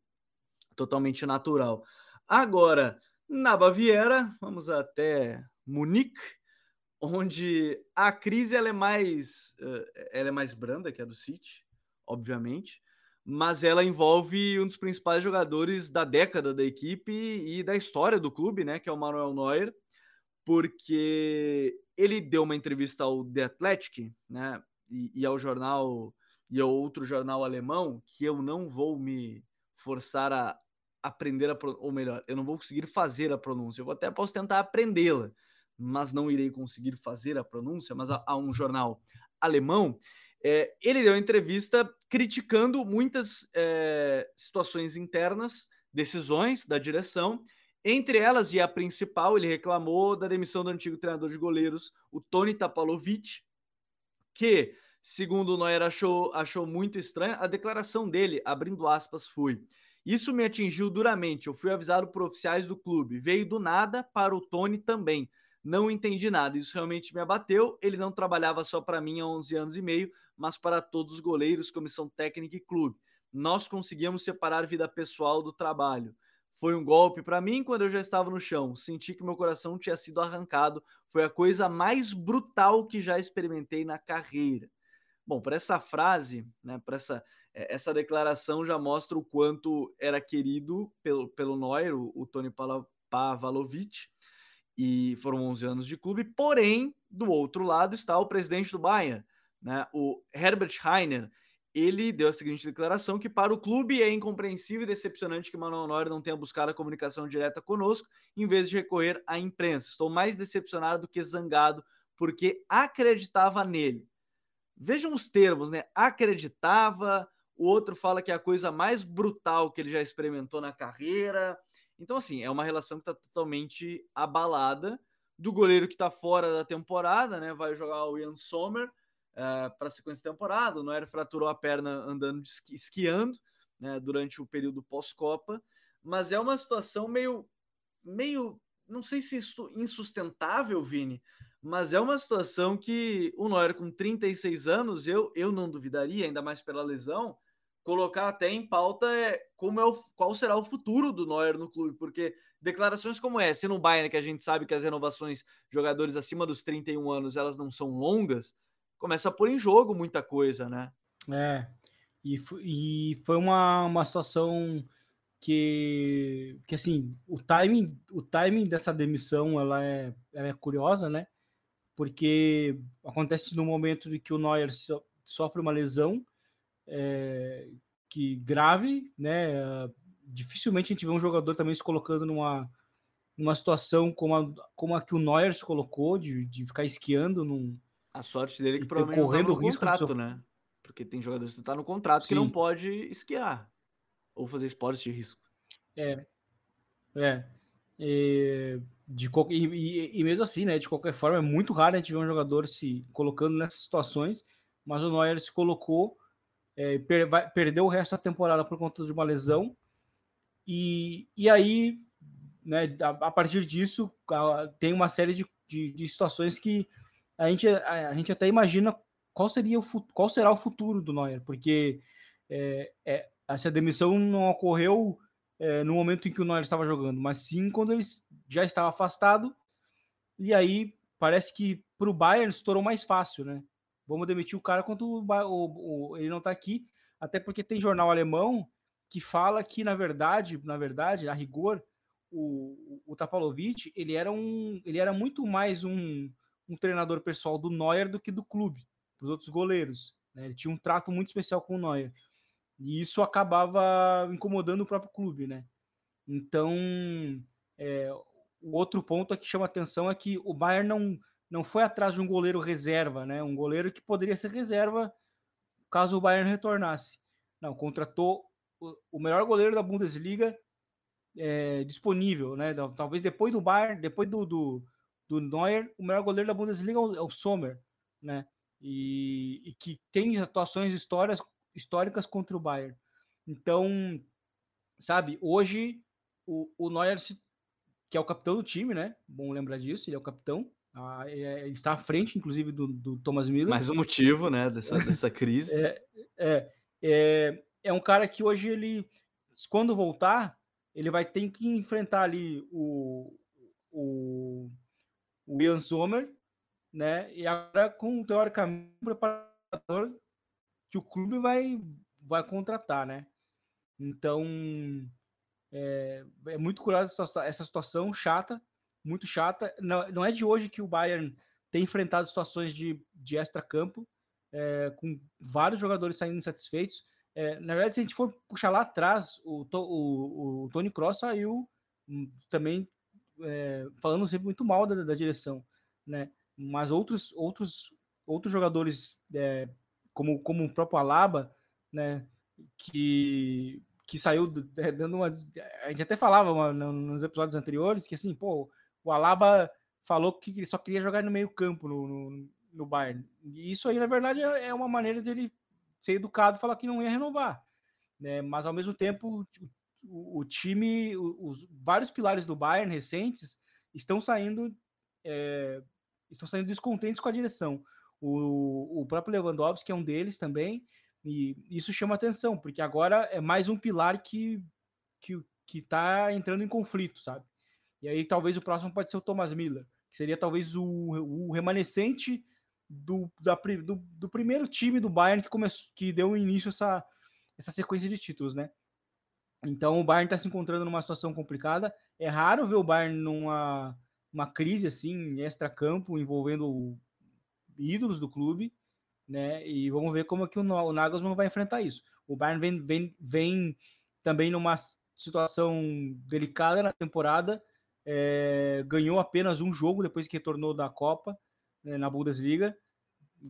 totalmente natural. Agora, na Baviera, vamos até Munique, onde a crise ela é mais eh, ela é mais branda que a do City, obviamente, mas ela envolve um dos principais jogadores da década da equipe e da história do clube, né, que é o Manuel Neuer, porque ele deu uma entrevista ao The Athletic, né, e, e ao jornal e ao outro jornal alemão que eu não vou me forçar a, aprender a ou melhor, eu não vou conseguir fazer a pronúncia. Eu até posso tentar aprendê-la, mas não irei conseguir fazer a pronúncia. Mas há, um jornal alemão, é, ele deu entrevista criticando muitas é, situações internas, decisões da direção. Entre elas, e a principal, ele reclamou da demissão do antigo treinador de goleiros, o Tony Tapalovic, que, segundo o Neuer achou, achou muito estranha, a declaração dele, abrindo aspas, foi isso me atingiu duramente. Eu fui avisado por oficiais do clube. Veio do nada para o Tony também. Não entendi nada. Isso realmente me abateu. Ele não trabalhava só para mim há 11 anos e meio, mas para todos os goleiros, comissão técnica e clube. Nós conseguíamos separar vida pessoal do trabalho. Foi um golpe para mim quando eu já estava no chão. Senti que meu coração tinha sido arrancado. Foi a coisa mais brutal que já experimentei na carreira. Bom, para essa frase, né, para essa, eh, essa declaração já mostra o quanto era querido pelo, pelo Neuer, o, o Tony Pavalovic, e foram 11 anos de clube. Porém, do outro lado está o presidente do Bayern, né, o Herbert Heiner. Ele deu a seguinte declaração: que para o clube é incompreensível e decepcionante que Manuel Neuer não tenha buscado a comunicação direta conosco, em vez de recorrer à imprensa. Estou mais decepcionado do que zangado, porque acreditava nele. Vejam os termos, né? Acreditava, o outro fala que é a coisa mais brutal que ele já experimentou na carreira. Então, assim, é uma relação que está totalmente abalada. Do goleiro que está fora da temporada, né? Vai jogar o Ian Sommer uh, eh, para a sequência da temporada. O Noé fraturou a perna andando esqui, esquiando né, durante o período pós-Copa. Mas é uma situação meio, meio, não sei se insustentável, Vini, mas é uma situação que o Neuer com 36 anos, eu, eu não duvidaria, ainda mais pela lesão, colocar até em pauta é como é o, qual será o futuro do Neuer no clube, porque declarações como essa, no Bayern, que a gente sabe que as renovações jogadores acima dos 31 anos, elas não são longas, começa a pôr em jogo muita coisa, né? É, e, e foi uma, uma situação que, que assim, o timing, o timing dessa demissão, ela é, ela é curiosa, né? Porque acontece no momento de que o Neuer so, sofre uma lesão é, que grave, né? Dificilmente a gente vê um jogador também se colocando numa, numa situação como a, como a que o Neuer se colocou, de, de ficar esquiando num. A sorte dele é que provavelmente correndo não tá risco contrato, né? Porque tem jogadores que tá no contrato Sim. que não pode esquiar ou fazer esportes de risco. É. É. E, de, e, e, e, mesmo assim, né? De qualquer forma, é muito raro a gente ver um jogador se colocando nessas situações, mas o Neuer se colocou, é, per, vai, perdeu o resto da temporada por conta de uma lesão, e, e aí, né, a, a partir disso, a, tem uma série de, de, de, situações que a gente, a, a, gente até imagina qual seria o qual será o futuro do Neuer, porque é, é, essa demissão não ocorreu é, no momento em que o Neuer estava jogando, mas sim quando ele já estava afastado. E aí parece que para o Bayern estourou mais fácil, né? Vamos demitir o cara quando o, o, o, ele não está aqui, até porque tem jornal alemão que fala que na verdade, na verdade, a rigor, o, o Tapalovic ele era um, ele era muito mais um, um treinador pessoal do Neuer do que do clube, para os outros goleiros. Né? Ele tinha um trato muito especial com o Neuer. E isso acabava incomodando o próprio clube, né? Então, é, o outro ponto que chama atenção é que o Bayern não, não foi atrás de um goleiro reserva, né? Um goleiro que poderia ser reserva caso o Bayern retornasse. Não, contratou o, melhor goleiro da Bundesliga é, disponível, né? Talvez depois do Bayern, depois do, do, do Neuer, o melhor goleiro da Bundesliga é o, é o Sommer, né? E, e, que tem atuações histórias, históricas contra o Bayern. Então, sabe, hoje o, o Neuer, que é o capitão do time, né? Bom lembrar disso, ele é o capitão. Ah, é, ele está à frente, inclusive, do, do Thomas Miller. Mais um motivo, né, dessa, dessa crise. é, é, é, é um cara que hoje ele, quando voltar, ele vai ter que enfrentar ali o, o, o Ian Sommer, né? E agora com teoricamente um preparador que o clube vai, vai contratar, né? Então, é, é muito curiosa essa, essa situação chata, muito chata. Não, não é de hoje que o Bayern tem enfrentado situações de, de extra-campo, é, com vários jogadores saindo insatisfeitos. É, na verdade, se a gente for puxar lá atrás, o, o, o Tony Cross saiu hum, também é, falando sempre muito mal da, da, direção, né? Mas outros, outros, outros jogadores é, como, como o próprio Alaba, né, que, que saiu é, dando uma. A gente até falava uma, nos episódios anteriores que assim, pô, o Alaba falou que ele só queria jogar no meio-campo no, no, no, Bayern. E isso aí, na verdade, é, é uma maneira dele ser educado falar que não ia renovar. Né? Mas ao mesmo tempo, o, o time, os vários pilares do Bayern recentes estão saindo. É, estão saindo descontentes com a direção. O, o próprio Lewandowski é um deles também, e isso chama atenção, porque agora é mais um pilar que que está entrando em conflito, sabe? E aí talvez o próximo pode ser o Thomas Miller, que seria talvez o, o remanescente do, da, do, do, primeiro time do Bayern que começou, que deu início a essa, essa sequência de títulos, né? Então o Bayern está se encontrando numa situação complicada. É raro ver o Bayern numa uma crise assim, extra-campo, envolvendo ídolos do clube, né? E vamos ver como é que o, o Nagelsmann vai enfrentar isso. O Bayern vem, vem, vem também numa situação delicada na temporada, é, ganhou apenas um jogo depois que retornou da Copa né, na Bundesliga.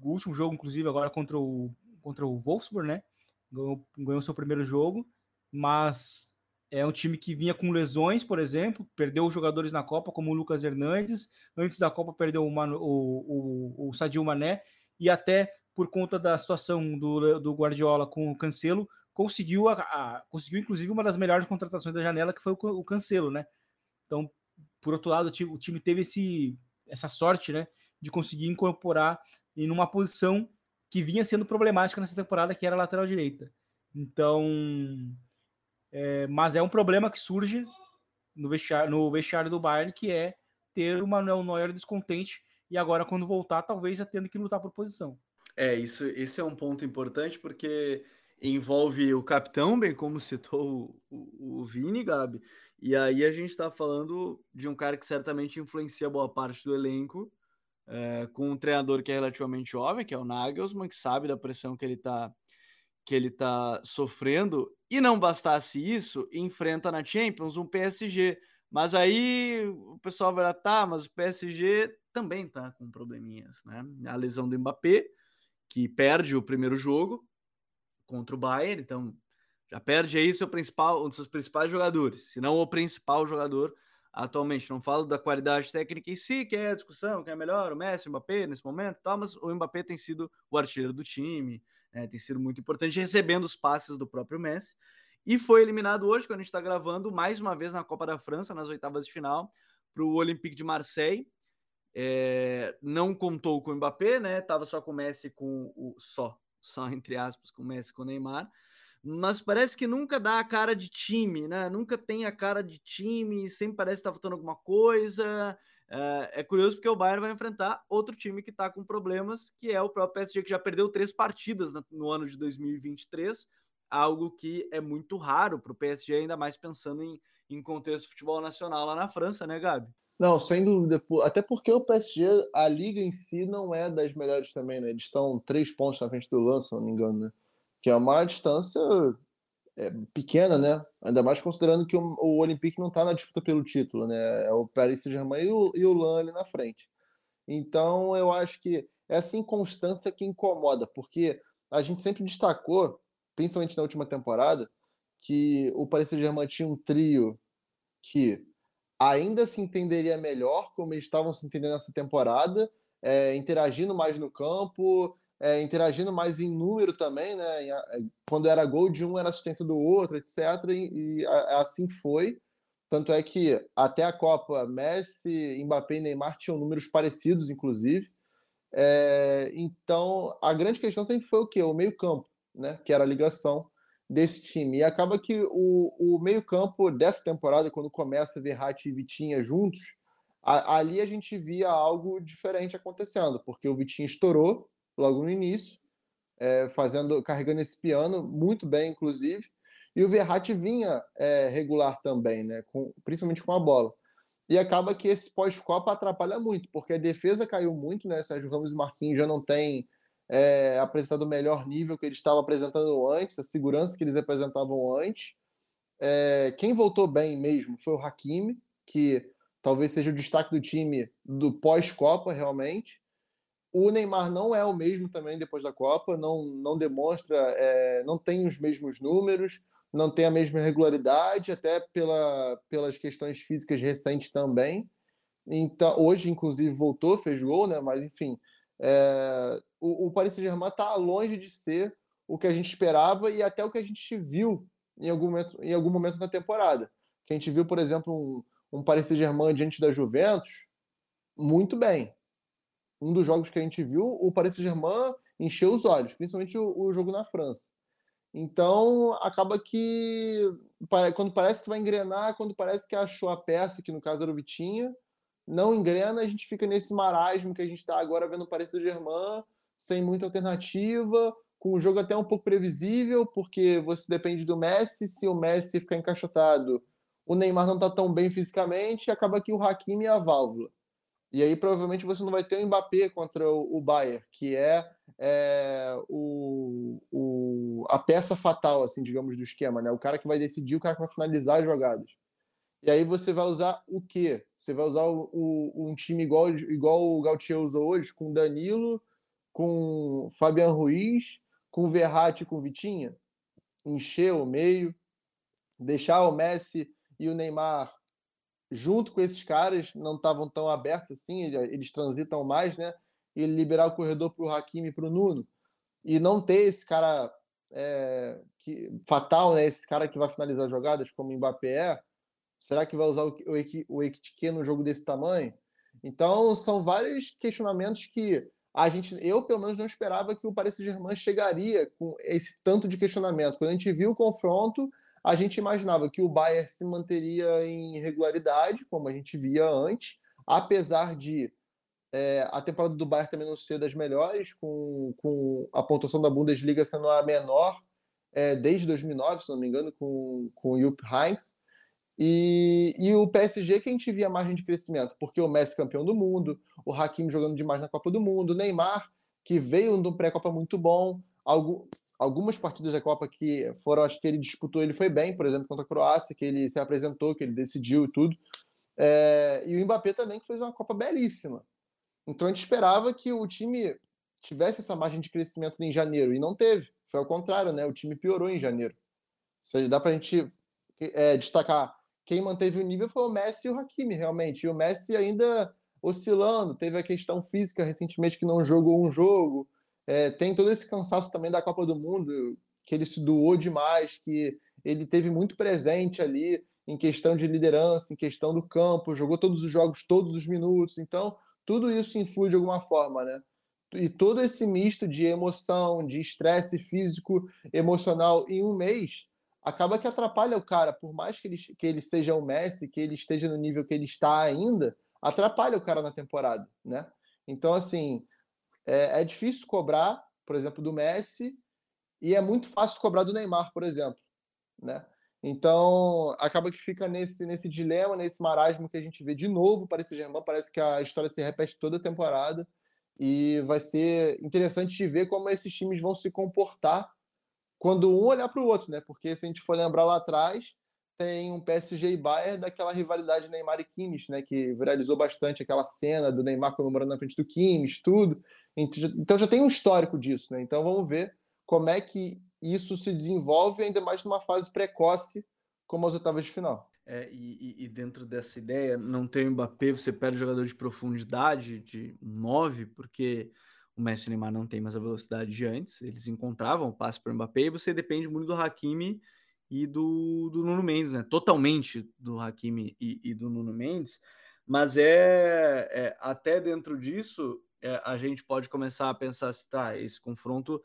O último jogo, inclusive, agora contra o, contra o Wolfsburg, né? Ganhou, ganhou seu primeiro jogo, mas é um time que vinha com lesões, por exemplo, perdeu jogadores na Copa, como o Lucas Hernandes. Antes da Copa, perdeu o, Manu, o, o, o Sadio Mané. E até por conta da situação do, do Guardiola com o Cancelo, conseguiu, a, a, conseguiu inclusive uma das melhores contratações da janela, que foi o, o Cancelo, né? Então, por outro lado, o time, teve esse, essa sorte, né? De conseguir incorporar em uma posição que vinha sendo problemática nessa temporada, que era a lateral direita. Então, é, mas é um problema que surge no vestiário, no vestiário do Bayern, que é ter o Manuel Neuer descontente e agora quando voltar, talvez já tendo que lutar por posição. É, isso, esse é um ponto importante porque envolve o capitão, bem como citou o, o, Vini, Gabi, e aí a gente está falando de um cara que certamente influencia boa parte do elenco, é, com um treinador que é relativamente jovem, que é o Nagelsmann, que sabe da pressão que ele está que ele tá sofrendo, e não bastasse isso, enfrenta na Champions um PSG. Mas aí o pessoal vai lá, tá, mas o PSG também tá com probleminhas, né? A lesão do Mbappé, que perde o primeiro jogo contra o Bayern, então já perde aí seu principal, um dos seus principais jogadores, se não o principal jogador atualmente. Não falo da qualidade técnica em si, que é a discussão, quem é melhor, o Messi, o Mbappé nesse momento tal, mas o Mbappé tem sido o artilheiro do time, né, tem sido muito importante, recebendo os passes do próprio Messi. E foi eliminado hoje, quando a gente está gravando, mais uma vez na Copa da França, nas oitavas de final, para o Olympique de Marseille. É, não contou com o Mbappé, né? Tava só com o Messi com o só, só entre aspas, com o Messi com o Neymar mas parece que nunca dá a cara de time, né? Nunca tem a cara de time, sempre parece que tá faltando alguma coisa. É, é curioso porque o Bayern vai enfrentar outro time que tá com problemas, que é o próprio PSG, que já perdeu três partidas no ano de 2023, algo que é muito raro para o PSG, ainda mais pensando em, em contexto de futebol nacional lá na França, né, Gabi? Não, sem dúvida. Até porque o PSG, a liga em si não é das melhores também, né? Eles estão três pontos na frente do Lance, se não me engano, né? que é uma distância é, pequena, né? Ainda mais considerando que o, o Olympique não está na disputa pelo título, né? É o Paris Saint-Germain e o, e o Lan ali na frente. Então, eu acho que essa inconstância que incomoda, porque a gente sempre destacou, principalmente na última temporada, que o Paris Saint-Germain tinha um trio que ainda se entenderia melhor como eles estavam se entendendo nessa temporada, é, interagindo mais no campo, é, interagindo mais em número também, né? É, quando era gol de um, era assistência do outro, etc. E, e assim foi. Tanto é que até a Copa, Messi, Mbappé e Neymar tinham números parecidos, inclusive. É, então, a grande questão sempre foi o quê? O meio-campo, né? Que era a ligação desse time. E acaba que o, o meio-campo dessa temporada, quando começa Verratti e Vitinha juntos, a, ali a gente via algo diferente acontecendo, porque o Vitinho estourou logo no início, é, fazendo, carregando esse piano muito bem, inclusive, e o Verratti vinha é, regular também, né, com, principalmente com a bola. E acaba que esse pós-copa atrapalha muito, porque a defesa caiu muito, né? Sérgio Ramos e Marquinhos já não têm é, apresentado o melhor nível que eles estavam apresentando antes, a segurança que eles apresentavam antes. É, quem voltou bem mesmo foi o Hakimi, que talvez seja o destaque do time do pós-Copa, realmente. O Neymar não é o mesmo também depois da Copa, não, não demonstra, é, não tem os mesmos números, não tem a mesma regularidade, até pela, pelas questões físicas recentes também. Então, hoje, inclusive, voltou, fez gol, né? Mas, enfim, é, o, o Paris Saint-Germain está longe de ser o que a gente esperava e até o que a gente viu em algum momento, em algum momento na temporada. Que a gente viu, por exemplo, um, um Paris Saint-Germain diante da Juventus muito bem. Um dos jogos que a gente viu, o Paris Saint-Germain encheu os olhos, principalmente o, o, jogo na França. Então, acaba que quando parece que vai engrenar, quando parece que achou a peça, que no caso era o Vitinha, não engrena, a gente fica nesse marasmo que a gente está agora vendo o Paris Saint-Germain, sem muita alternativa, com o jogo até um pouco previsível, porque você depende do Messi, se o Messi ficar encaixotado, o Neymar não está tão bem fisicamente, acaba que o Hakimi é a válvula. E aí provavelmente você não vai ter o Mbappé contra o, Bayern, que é, é o, o, a peça fatal, assim, digamos, do esquema, né? O cara que vai decidir, o cara que vai finalizar as jogadas. E aí você vai usar o quê? Você vai usar o, o, um time igual, igual o Gautier usou hoje, com Danilo, com Fabian Ruiz, com Verratti e com Vitinha? Encher o meio, deixar o Messi e o Neymar, junto com esses caras, não estavam tão abertos assim, eles transitam mais, né? E liberar o corredor para o Hakimi e para o Nuno. E não ter esse cara é, que, fatal, né? Esse cara que vai finalizar jogadas, como o Mbappé é. Será que vai usar o, o, o no jogo desse tamanho? Então, são vários questionamentos que a gente, eu pelo menos não esperava que o Paris Saint-Germain chegaria com esse tanto de questionamento. Quando a gente viu o confronto, a gente imaginava que o Bayern se manteria em regularidade, como a gente via antes, apesar de é, a temporada do Bayern também não ser das melhores, com, com a pontuação da Bundesliga sendo a menor é, desde 2009, se não me engano, com, com o Jupp Heynckes. E, e o PSG que a gente via margem de crescimento, porque o Messi campeão do mundo, o Hakimi jogando demais na Copa do Mundo, o Neymar, que veio de um pré-copa muito bom, algumas partidas da Copa que foram, acho que ele disputou, ele foi bem, por exemplo, contra a Croácia, que ele se apresentou, que ele decidiu e tudo. É, e o Mbappé também, que fez uma Copa belíssima. Então a gente esperava que o time tivesse essa margem de crescimento em janeiro, e não teve. Foi ao contrário, né? O time piorou em janeiro. Ou seja, dá para a gente é, destacar quem manteve o nível foi o Messi e o Hakimi, realmente. E o Messi ainda oscilando, teve a questão física recentemente que não jogou um jogo. É, tem todo esse cansaço também da Copa do Mundo, que ele se doou demais, que ele teve muito presente ali em questão de liderança, em questão do campo, jogou todos os jogos, todos os minutos. Então, tudo isso influi de alguma forma, né? E todo esse misto de emoção, de estresse físico, emocional em um mês, acaba que atrapalha o cara, por mais que ele, que ele seja o Messi, que ele esteja no nível que ele está ainda, atrapalha o cara na temporada, né? Então, assim, é, é difícil cobrar, por exemplo, do Messi, e é muito fácil cobrar do Neymar, por exemplo, né? Então, acaba que fica nesse, nesse dilema, nesse marasmo que a gente vê de novo para esse Germain. Parece que a história se repete toda a temporada. E vai ser interessante de ver como esses times vão se comportar quando um olhar para o outro, né? Porque se a gente for lembrar lá atrás, tem um PSG e Bayern daquela rivalidade Neymar e Kimmich, né? Que viralizou bastante aquela cena do Neymar comemorando na frente do Kimmich, tudo. Então já tem um histórico disso, né? Então vamos ver como é que isso se desenvolve ainda mais numa fase precoce como as oitavas de final. É, e, e, dentro dessa ideia, não tem o Mbappé, você perde jogador de profundidade, de 9, porque o Messi e o Neymar não tem mais a velocidade de antes, eles encontravam o passe para o Mbappé e você depende muito do Hakimi e do, do Nuno Mendes, né? Totalmente do Hakimi e, e do Nuno Mendes, mas é, é até dentro disso é, a gente pode começar a pensar assim, tá, esse confronto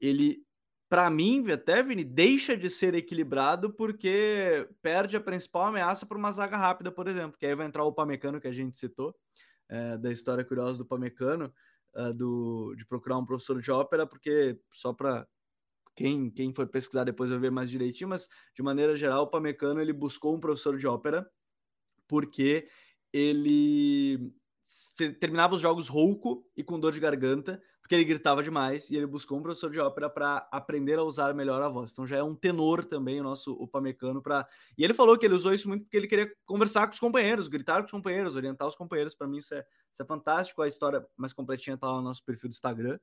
ele para mim, até Vini, deixa de ser equilibrado porque perde a principal ameaça para uma zaga rápida, por exemplo, que aí vai entrar o Pamecano que a gente citou, é, da história curiosa do Pamecano, uh, do, de procurar um professor de ópera, porque só para quem, quem for pesquisar depois vai ver mais direitinho, mas de maneira geral, o Pamecano ele buscou um professor de ópera porque ele terminava os jogos rouco e com dor de garganta, porque ele gritava demais e ele buscou um professor de ópera para aprender a usar melhor a voz. Então já é um tenor também o nosso o Pamecano para. E ele falou que ele usou isso muito porque ele queria conversar com os companheiros, gritar com os companheiros, orientar os companheiros. Para mim isso é, isso é fantástico. A história mais completinha está lá no nosso perfil do Instagram.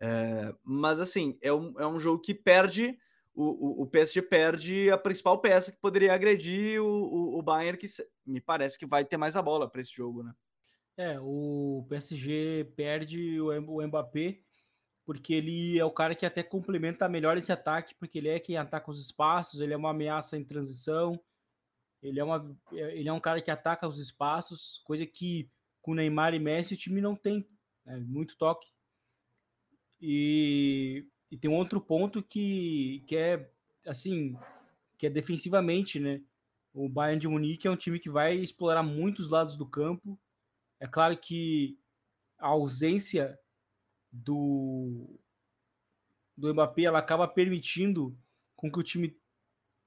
É, mas assim, é um, é um jogo que perde. O, o, o PSG perde a principal peça que poderia agredir o, o, o Bayern, que me parece que vai ter mais a bola para esse jogo, né? É, o PSG perde o Mbappé porque ele é o cara que até complementa melhor esse ataque, porque ele é quem ataca os espaços, ele é uma ameaça em transição, ele é, uma, ele é um cara que ataca os espaços, coisa que com Neymar e Messi o time não tem, né? muito toque. E, e tem um outro ponto que, que é assim, que é defensivamente, né? O Bayern de Munique é um time que vai explorar muitos lados do campo, é claro que a ausência do, do Mbappé ela acaba permitindo com que o time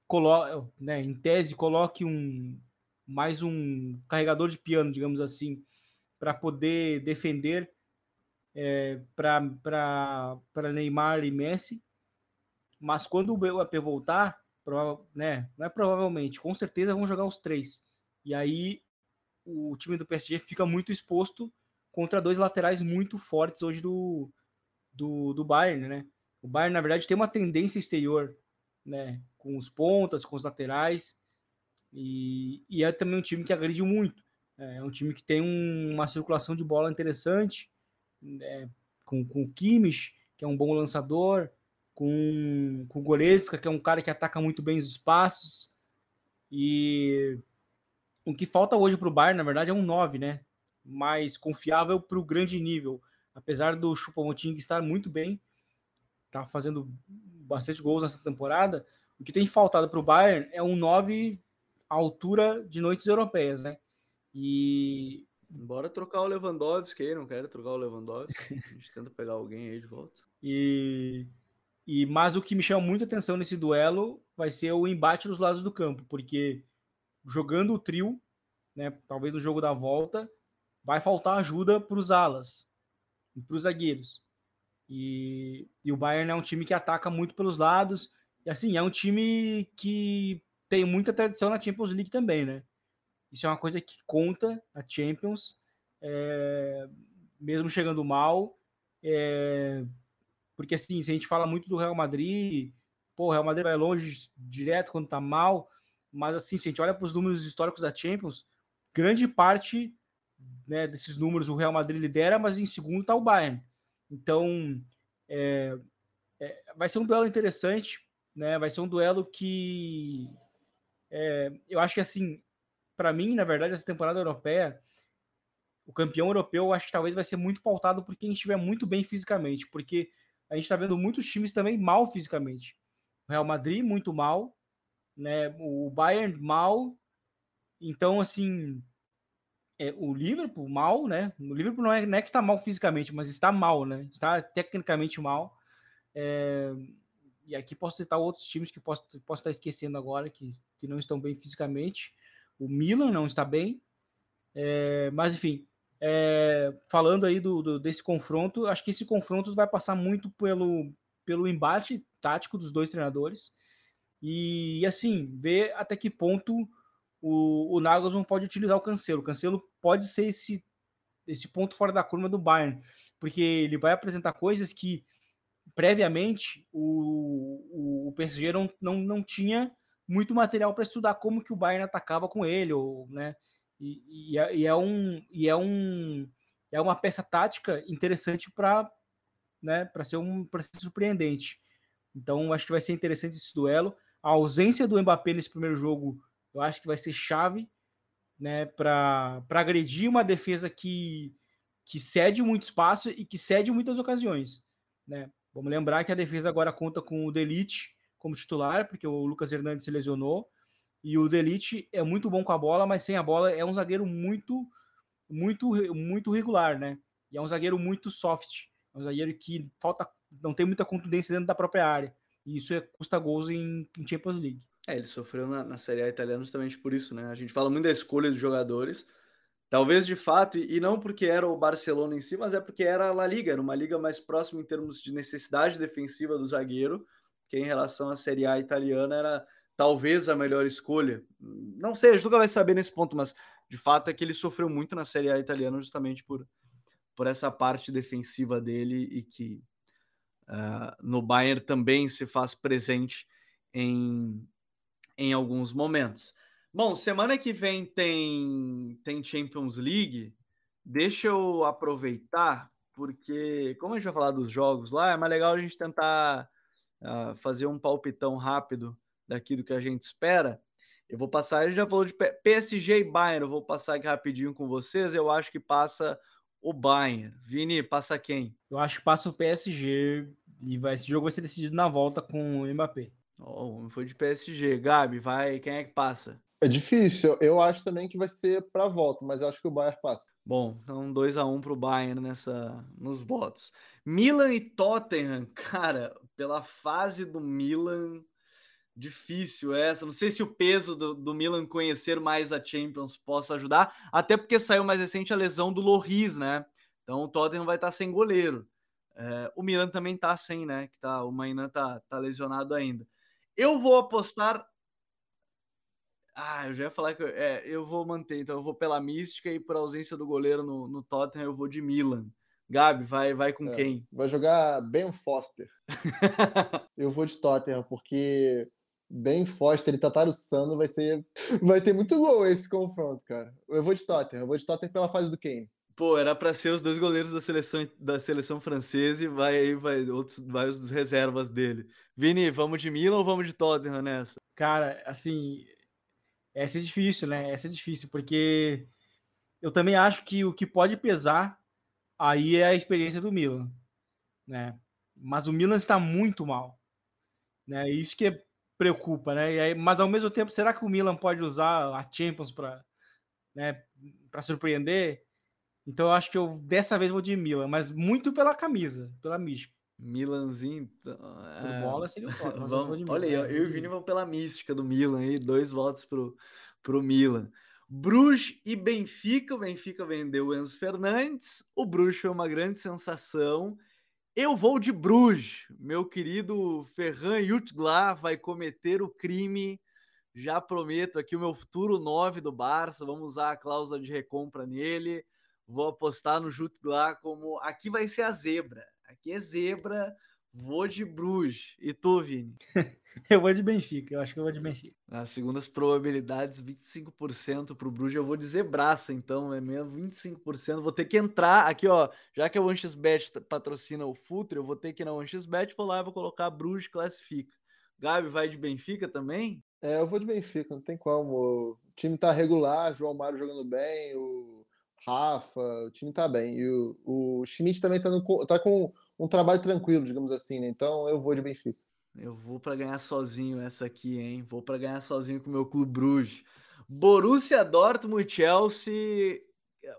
coloque, né, em tese, coloque um mais um carregador de piano, digamos assim, para poder defender é, para Neymar e Messi. Mas quando o Mbappé voltar, né, não é provavelmente, com certeza vão jogar os três. E aí o time do PSG fica muito exposto contra dois laterais muito fortes hoje do, do, do Bayern, né? O Bayern, na verdade, tem uma tendência exterior, né? Com os pontas, com os laterais, e, e é também um time que agride muito. Né? É um time que tem um, uma circulação de bola interessante, né? com, com o Kimmich, que é um bom lançador, com, com o Goretzka, que é um cara que ataca muito bem os espaços, e o que falta hoje para o Bayern, na verdade, é um 9, né? Mais confiável para o grande nível. apesar do Choupo-Moting estar muito bem, tá fazendo bastante gols nessa temporada, o que tem faltado para o Bayern é um 9 à altura de noites europeias, né? E Bora trocar o Lewandowski aí, não quero trocar o Lewandowski. A gente tenta pegar alguém aí de volta. E, e mas o que me chama muita atenção nesse duelo vai ser o embate dos lados do campo, porque jogando o trio, né, talvez no jogo da volta, vai faltar ajuda para os alas e para os zagueiros. E, e o Bayern é um time que ataca muito pelos lados. E assim, é um time que tem muita tradição na Champions League também, né? Isso é uma coisa que conta a Champions, é, mesmo chegando mal. É, porque assim, se a gente fala muito do Real Madrid, pô, o Real Madrid vai longe direto quando tá mal, mas assim, se a gente olha para os números históricos da Champions, grande parte né, desses números o Real Madrid lidera, mas em segundo tá o Bayern. Então, é, é, vai ser um duelo interessante, né? Vai ser um duelo que é, eu acho que assim para mim, na verdade, essa temporada europeia, o campeão europeu, acho que talvez vai ser muito pautado por quem estiver muito bem fisicamente, porque a gente está vendo muitos times também mal fisicamente. O Real Madrid muito mal, né? O Bayern mal. Então, assim, é, o Liverpool mal, né? O Liverpool não é, não é que está mal fisicamente, mas está mal, né? Está tecnicamente mal. É, e aqui posso citar outros times que posso, posso estar esquecendo agora, que, que não estão bem fisicamente. O Milan não está bem. É, mas, enfim, é, falando aí do, do, desse confronto, acho que esse confronto vai passar muito pelo, pelo embate tático dos dois treinadores. E, assim, ver até que ponto o, o Nagelsmann pode utilizar o Cancelo. O Cancelo pode ser esse, esse ponto fora da curva do Bayern, porque ele vai apresentar coisas que previamente o, o, o PSG não, não, não tinha muito material para estudar como que o Bayern atacava com ele, ou, né? E, e, é, e é, um e é um é uma peça tática interessante para né, para ser um para ser surpreendente. Então acho que vai ser interessante esse duelo. A ausência do Mbappé nesse primeiro jogo, eu acho que vai ser chave, né, para agredir uma defesa que que cede muito espaço e que cede muitas ocasiões, né? Vamos lembrar que a defesa agora conta com o Delite, como titular, porque o Lucas Hernandes se lesionou. E o Delite é muito bom com a bola, mas sem a bola é um zagueiro muito, muito, muito regular, né? E é um zagueiro muito soft. É um zagueiro que falta, não tem muita contundência dentro da própria área. E isso é, custa gols em, em Champions League. É, ele sofreu na, na Série A italiana justamente por isso, né? A gente fala muito da escolha dos jogadores. Talvez de fato, e não porque era o Barcelona em si, mas é porque era a La Liga, era uma liga mais próxima em termos de necessidade defensiva do zagueiro que em relação à Série A italiana era talvez a melhor escolha. Não sei, a gente nunca vai saber nesse ponto, mas de fato é que ele sofreu muito na Série A italiana justamente por, por essa parte defensiva dele e que uh, no Bayern também se faz presente em, em alguns momentos. Bom, semana que vem tem, tem Champions League. Deixa eu aproveitar, porque como a gente vai falar dos jogos lá, é mais legal a gente tentar uh, fazer um palpitão rápido daqui do que a gente espera. Eu vou passar, ele já falou de PSG e Bayern, eu vou passar aqui rapidinho com vocês. Eu acho que passa o Bayern. Vini, passa quem? Eu acho que passa o PSG e vai, esse jogo vai ser decidido na volta com o Mbappé. Oh, foi de PSG. Gabi, vai, quem é que passa? É difícil. Eu acho também que vai ser para volta, mas eu acho que o Bayern passa. Bom, então 2 a 1 um para o Bayern nessa nos votos. Milan e Tottenham, cara, pela fase do Milan, difícil essa. Não sei se o peso do, do Milan conhecer mais a Champions possa ajudar, até porque saiu mais recente a lesão do Loris, né? Então o Tottenham vai estar tá sem goleiro. É, o Milan também tá sem, né? Que tá, o Mainan tá, tá lesionado ainda. Eu vou apostar ah, eu já ia falar que eu, é, eu vou manter, então eu vou pela mística e por ausência do goleiro no, no Tottenham eu vou de Milan. Gabi, vai, vai com é, quem? Vai jogar Ben Foster. eu vou de Tottenham, porque Ben Foster e Tataru Sano vai ser. Vai ter muito gol esse confronto, cara. Eu vou de Tottenham, eu vou de Tottenham pela fase do Kane. Pô, era para ser os dois goleiros da seleção, da seleção francesa e vai aí, vai, outros, vai os reservas dele. Vini, vamos de Milan ou vamos de Tottenham nessa? Cara, assim, essa é difícil, né? Essa é difícil, porque eu também acho que o que pode pesar aí é a experiência do Milan, né? Mas o Milan está muito mal, né? Isso que preocupa, né? E aí, mas ao mesmo tempo, será que o Milan pode usar a Champions para né, para surpreender? Então eu acho que eu dessa vez vou de Milan, mas muito pela camisa, pela mística. Milanzinho. Então, Por é... bola seria o vamos, Olha aí, eu, eu e o Vini vamos pela mística do Milan aí, dois votos pro, pro Milan. Bruges e Benfica. O Benfica vendeu o Enzo Fernandes. O Bruges foi uma grande sensação. Eu vou de Bruges. Meu querido Ferran Jutglar vai cometer o crime. Já prometo aqui o meu futuro 9 do Barça. Vamos usar a cláusula de recompra nele. Vou apostar no Jutglar como aqui vai ser a zebra. Aqui é zebra. Vou de Bruges. E tu, Vini? eu vou de Benfica. Eu acho que eu vou de Benfica. Nas segundas probabilidades, 25% para o Bruges. Eu vou dizer braça, então. É mesmo 25%. Vou ter que entrar aqui, ó. Já que a OneXBet patrocina o Futre, eu vou ter que ir na OneXBet. Vou lá e vou colocar Bruges classifica. Gabi vai de Benfica também? É, eu vou de Benfica. Não tem como. O time tá regular. João Mário jogando bem. O Rafa. O time tá bem. E o, o Schmidt também tá, no, tá com um trabalho tranquilo, digamos assim, né? Então eu vou de Benfica. Eu vou para ganhar sozinho essa aqui, hein? Vou para ganhar sozinho com o meu Clube Bruges. Borussia Dortmund Chelsea.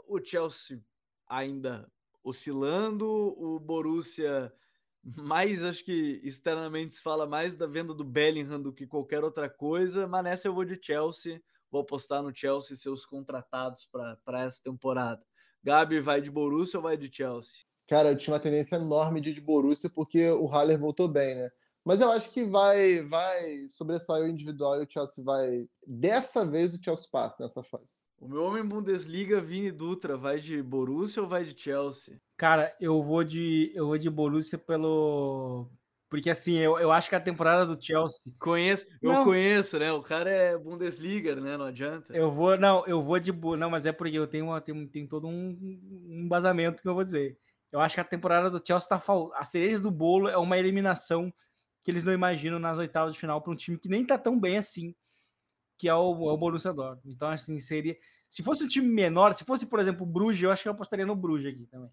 O Chelsea ainda oscilando, o Borussia mais, acho que externamente se fala mais da venda do Bellingham do que qualquer outra coisa, mas nessa eu vou de Chelsea, vou apostar no Chelsea seus contratados para essa temporada. Gabi vai de Borussia ou vai de Chelsea? Cara, eu tinha uma tendência enorme de, de Borussia porque o Haller voltou bem, né? Mas eu acho que vai vai sobressair o individual e o Chelsea vai. Dessa vez o Chelsea passa nessa fase. O meu homem Bundesliga, Vini Dutra, vai de Borussia ou vai de Chelsea? Cara, eu vou de eu vou de Borussia pelo porque assim, eu, eu acho que a temporada do Chelsea. Conheço, eu não. conheço, né? O cara é Bundesliga, né? Não adianta. Eu vou, não, eu vou de. Não, mas é porque eu tenho, uma, tenho, tenho todo um, um embasamento que eu vou dizer. Eu acho que a temporada do Chelsea tá fal... a cereja do bolo é uma eliminação que eles não imaginam nas oitavas de final para um time que nem tá tão bem assim, que é o, é o Borussia Dortmund. Então assim seria, se fosse um time menor, se fosse por exemplo o Bruges, eu acho que eu apostaria no Bruges aqui também.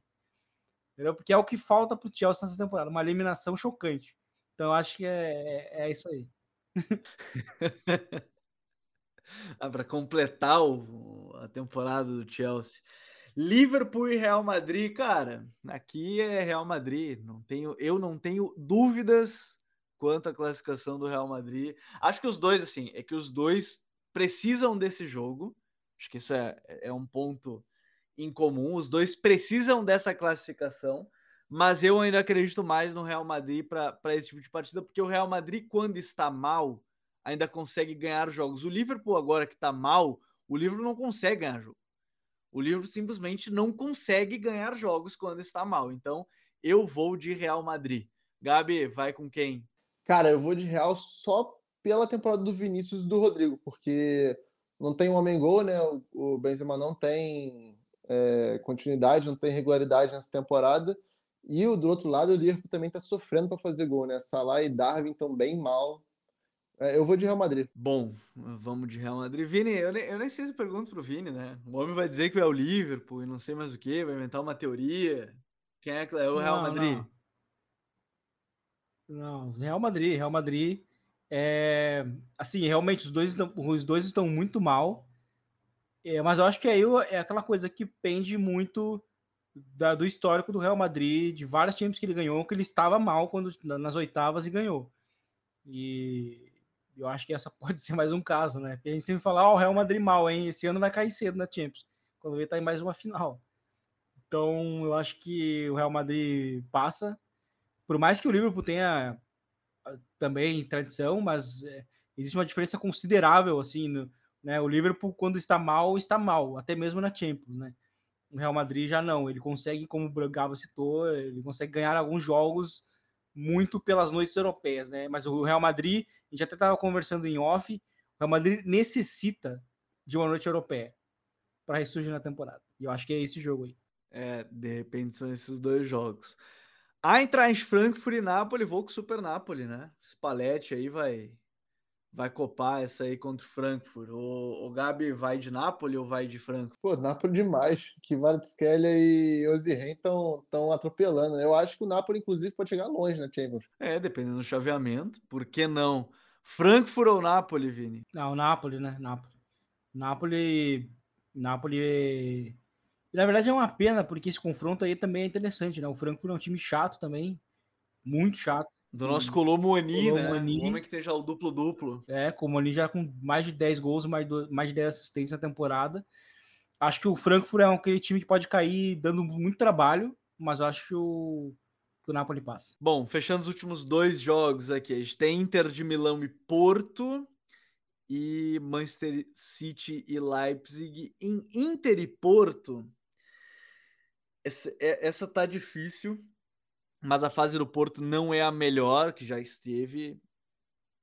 Entendeu? Porque é o que falta para o Chelsea nessa temporada, uma eliminação chocante. Então eu acho que é, é, é isso aí. ah, para completar o, a temporada do Chelsea. Liverpool e Real Madrid, cara, aqui é Real Madrid. Não tenho, eu não tenho dúvidas quanto à classificação do Real Madrid. Acho que os dois, assim, é que os dois precisam desse jogo. Acho que isso é, é um ponto em comum. Os dois precisam dessa classificação, mas eu ainda acredito mais no Real Madrid para esse tipo de partida, porque o Real Madrid, quando está mal, ainda consegue ganhar jogos. O Liverpool, agora que está mal, o Liverpool não consegue ganhar jogo. O Liverpool simplesmente não consegue ganhar jogos quando está mal. Então, eu vou de Real Madrid. Gabi, vai com quem? Cara, eu vou de Real só pela temporada do Vinícius e do Rodrigo, porque não tem um homem gol, né? O Benzema não tem é, continuidade, não tem regularidade nessa temporada. E o do outro lado, o Liverpool também está sofrendo para fazer gol, né? Salah e Darwin estão bem mal. É, eu vou de Real Madrid. Bom, vamos de Real Madrid. Vini, eu nem, eu nem sei se eu pergunto pro Vini, né? O homem vai dizer que é o Liverpool e não sei mais o que, vai inventar uma teoria. Quem é, é o Real não, Madrid? Não. não, Real Madrid. Real Madrid é. Assim, realmente, os dois, os dois estão muito mal. É, mas eu acho que aí é aquela coisa que pende muito da, do histórico do Real Madrid, de vários times que ele ganhou, que ele estava mal quando nas oitavas e ganhou. E eu acho que essa pode ser mais um caso, né? Porque a gente sempre fala, ó, oh, o Real Madrid mal, hein? Esse ano vai cair cedo na Champions. Quando ele tá em mais uma final. Então, eu acho que o Real Madrid passa. Por mais que o Liverpool tenha ah, também tradição, mas é, existe uma diferença considerável, assim, no, né? O Liverpool, quando está mal, está mal, até mesmo na Champions, né? O Real Madrid já não. Ele consegue, como o Gabo citou, ele consegue ganhar alguns jogos muito pelas noites europeias, né? Mas o Real Madrid, a gente até estava conversando em off, o Real Madrid necessita de uma noite europeia para ressurgir na temporada. E eu acho que é esse jogo aí. É, de repente são esses dois jogos. Eintracht Frankfurt e Napoli, vou com o Super Napoli, né? Spalletti aí vai vai copar essa aí contra o Frankfurt? O, o Gabi vai de Napoli ou vai de Frankfurt? Pô, Napoli demais. Que Kvaratskhelia e Ozirren estão atropelando. Eu acho que o Napoli, inclusive, pode chegar longe na Champions. É, dependendo do chaveamento. Por que não? Frankfurt ou Napoli, Vini? Não, Napoli, né? Napoli. Napoli. Napoli. Na verdade é uma pena, porque esse confronto aí também é interessante, né? O Frankfurt é um time chato também. Muito chato. Do nosso Colomoni, né? Um homem que tem já o duplo-duplo. É, Colomoni já com mais de 10 gols, mais, do, mais de 10 assistências na temporada. Acho que o Frankfurt é aquele time que pode cair dando muito trabalho, mas acho que o, que o Napoli passa. Bom, fechando os últimos dois jogos aqui. A gente tem Inter de Milão e Porto e Manchester City e Leipzig. Em Inter e Porto, essa, é, essa tá difícil mas a fase do Porto não é a melhor que já esteve.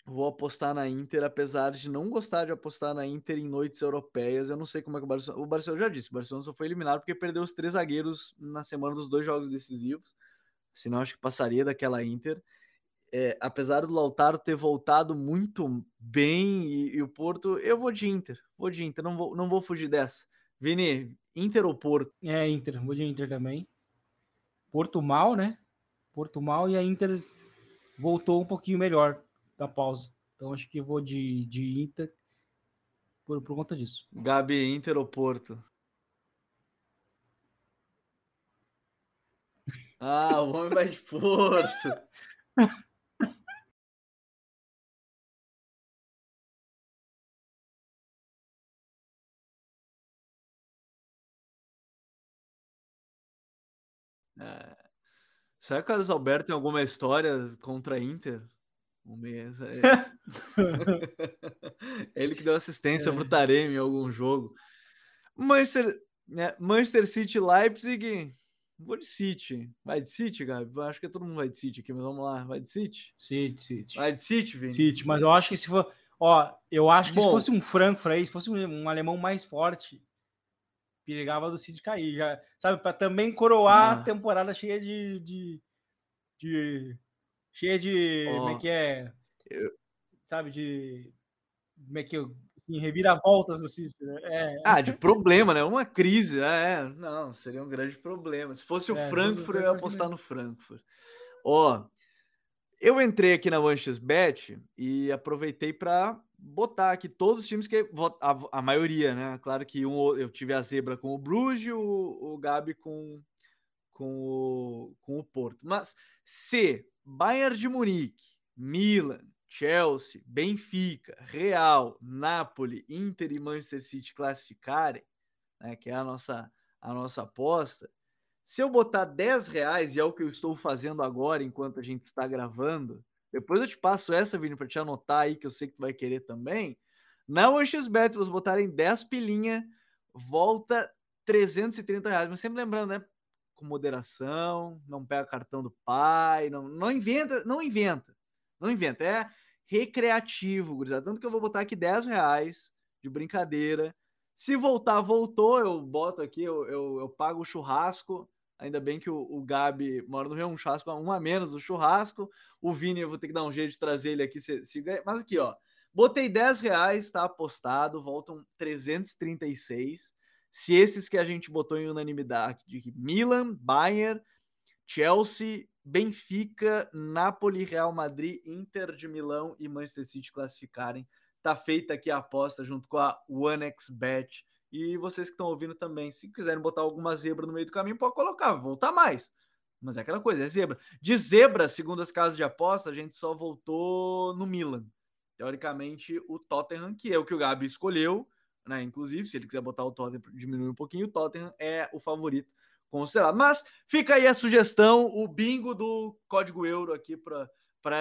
Vou apostar na Inter, apesar de não gostar de apostar na Inter em noites europeias. Eu não sei como é que o Barcelona. O Barcelona já disse, o Barcelona só foi eliminado porque perdeu os três zagueiros na semana dos dois jogos decisivos. Senão acho que passaria daquela Inter. É, apesar do Lautaro ter voltado muito bem e, e, o Porto, eu vou de Inter. Vou de Inter, não vou, não vou fugir dessa. Vini, Inter ou Porto? É, Inter, vou de Inter também. Porto mal, né? Porto mal e a Inter voltou um pouquinho melhor da pausa. Então acho que vou de, de Inter por, por conta disso. Gabi, Inter ou Porto? Ah, o homem vai de Porto. Será que o Carlos Alberto tem alguma história contra a Inter? Um mês. É. Ele que deu assistência é. para o Taremi em algum jogo. Manchester, né, Manchester City Leipzig. Vou de City. Vai de City, Gabi? Acho que todo mundo vai de City aqui, mas vamos lá. Vai de City? City, City. Vai de City, Vini? City, mas eu acho que se for. Ó, eu acho que Bom, se fosse um Frankfurt aí, se fosse um, um alemão mais forte, perigava do City cair, já, sabe, para também coroar ah. a temporada cheia de, de, de cheia de, oh. como é que é, eu... sabe, de como é que eu, assim, reviravoltas do City, né? É. Ah, de problema, né? Uma crise, é, não, seria um grande problema. Se fosse o é, Frankfurt, eu ia apostar no Frankfurt. Ó, oh, eu entrei aqui na Manchester Bet e aproveitei para botar aqui todos os times que a, a, maioria, né? Claro que um, eu tive a zebra com o Bruges, o, o Gabi com, com, o, com o Porto. Mas se Bayern de Munique, Milan, Chelsea, Benfica, Real, Napoli, Inter e Manchester City classificarem, né, que é a nossa, a nossa aposta, se eu botar 10 reais, e é o que eu estou fazendo agora enquanto a gente está gravando, depois eu te passo essa, Vini, para te anotar aí, que eu sei que tu vai querer também. Na OneXBet, se vocês botarem 10 pilinha, volta 330 reais. Mas sempre lembrando, né? Com moderação, não pega cartão do pai, não, não inventa, não inventa. Não inventa. É recreativo, gurizada. Tanto que eu vou botar aqui 10 reais de brincadeira. Se voltar, voltou, eu boto aqui, eu, eu, eu pago o churrasco Ainda bem que o, o Gabi mora no Rio, um churrasco, um a menos do churrasco. O Vini, eu vou ter que dar um jeito de trazer ele aqui. Se, se... Mas aqui, ó. Botei 10 reais, tá apostado, voltam 336. Se esses que a gente botou em unanimidade, de Milan, Bayern, Chelsea, Benfica, Napoli, Real Madrid, Inter de Milão e Manchester City classificarem, tá feita aqui a aposta junto com a OneXBet e vocês que estão ouvindo também, se quiserem botar alguma zebra no meio do caminho, pode colocar, voltar mais. Mas é aquela coisa, é zebra. De zebra, segundo as casas de aposta, a gente só voltou no Milan. Teoricamente, o Tottenham, que é o que o Gabi escolheu, né? Inclusive, se ele quiser botar o Tottenham, diminui um pouquinho, o Tottenham é o favorito considerado. Mas fica aí a sugestão, o bingo do código euro aqui para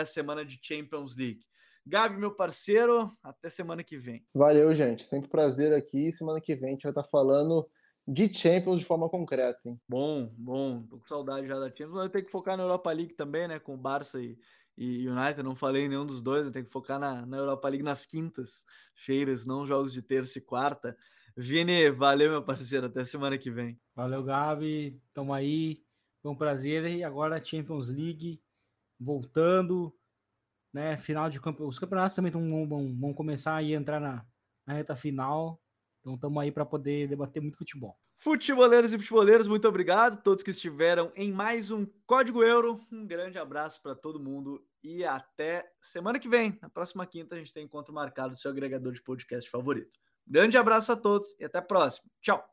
a semana de Champions League. Gabi, meu parceiro, até semana que vem. Valeu, gente. Sempre prazer aqui. Semana que vem a gente vai estar falando de Champions de forma concreta, hein? Bom, bom. Tô com saudade já da Champions. Vai ter que focar na Europa League também, né? Com Barça e, e United. Não falei nenhum dos dois. Vai ter que focar na, na Europa League nas quintas-feiras, não jogos de terça e quarta. Vini, valeu, meu parceiro. Até semana que vem. Valeu, Gabi. Tamo aí. Foi um prazer. E agora a Champions League voltando né? Final de campo, os campeonatos também tão, vão, vão começar a entrar na, na reta final. Então estamos aí para poder debater muito futebol. Futeboleiros e futeboleiros, muito obrigado. Todos que estiveram em mais um Código Euro. Um grande abraço para todo mundo e até semana que vem. Na próxima quinta a gente tem encontro marcado no seu agregador de podcast favorito. Grande abraço a todos e até a próxima. Tchau.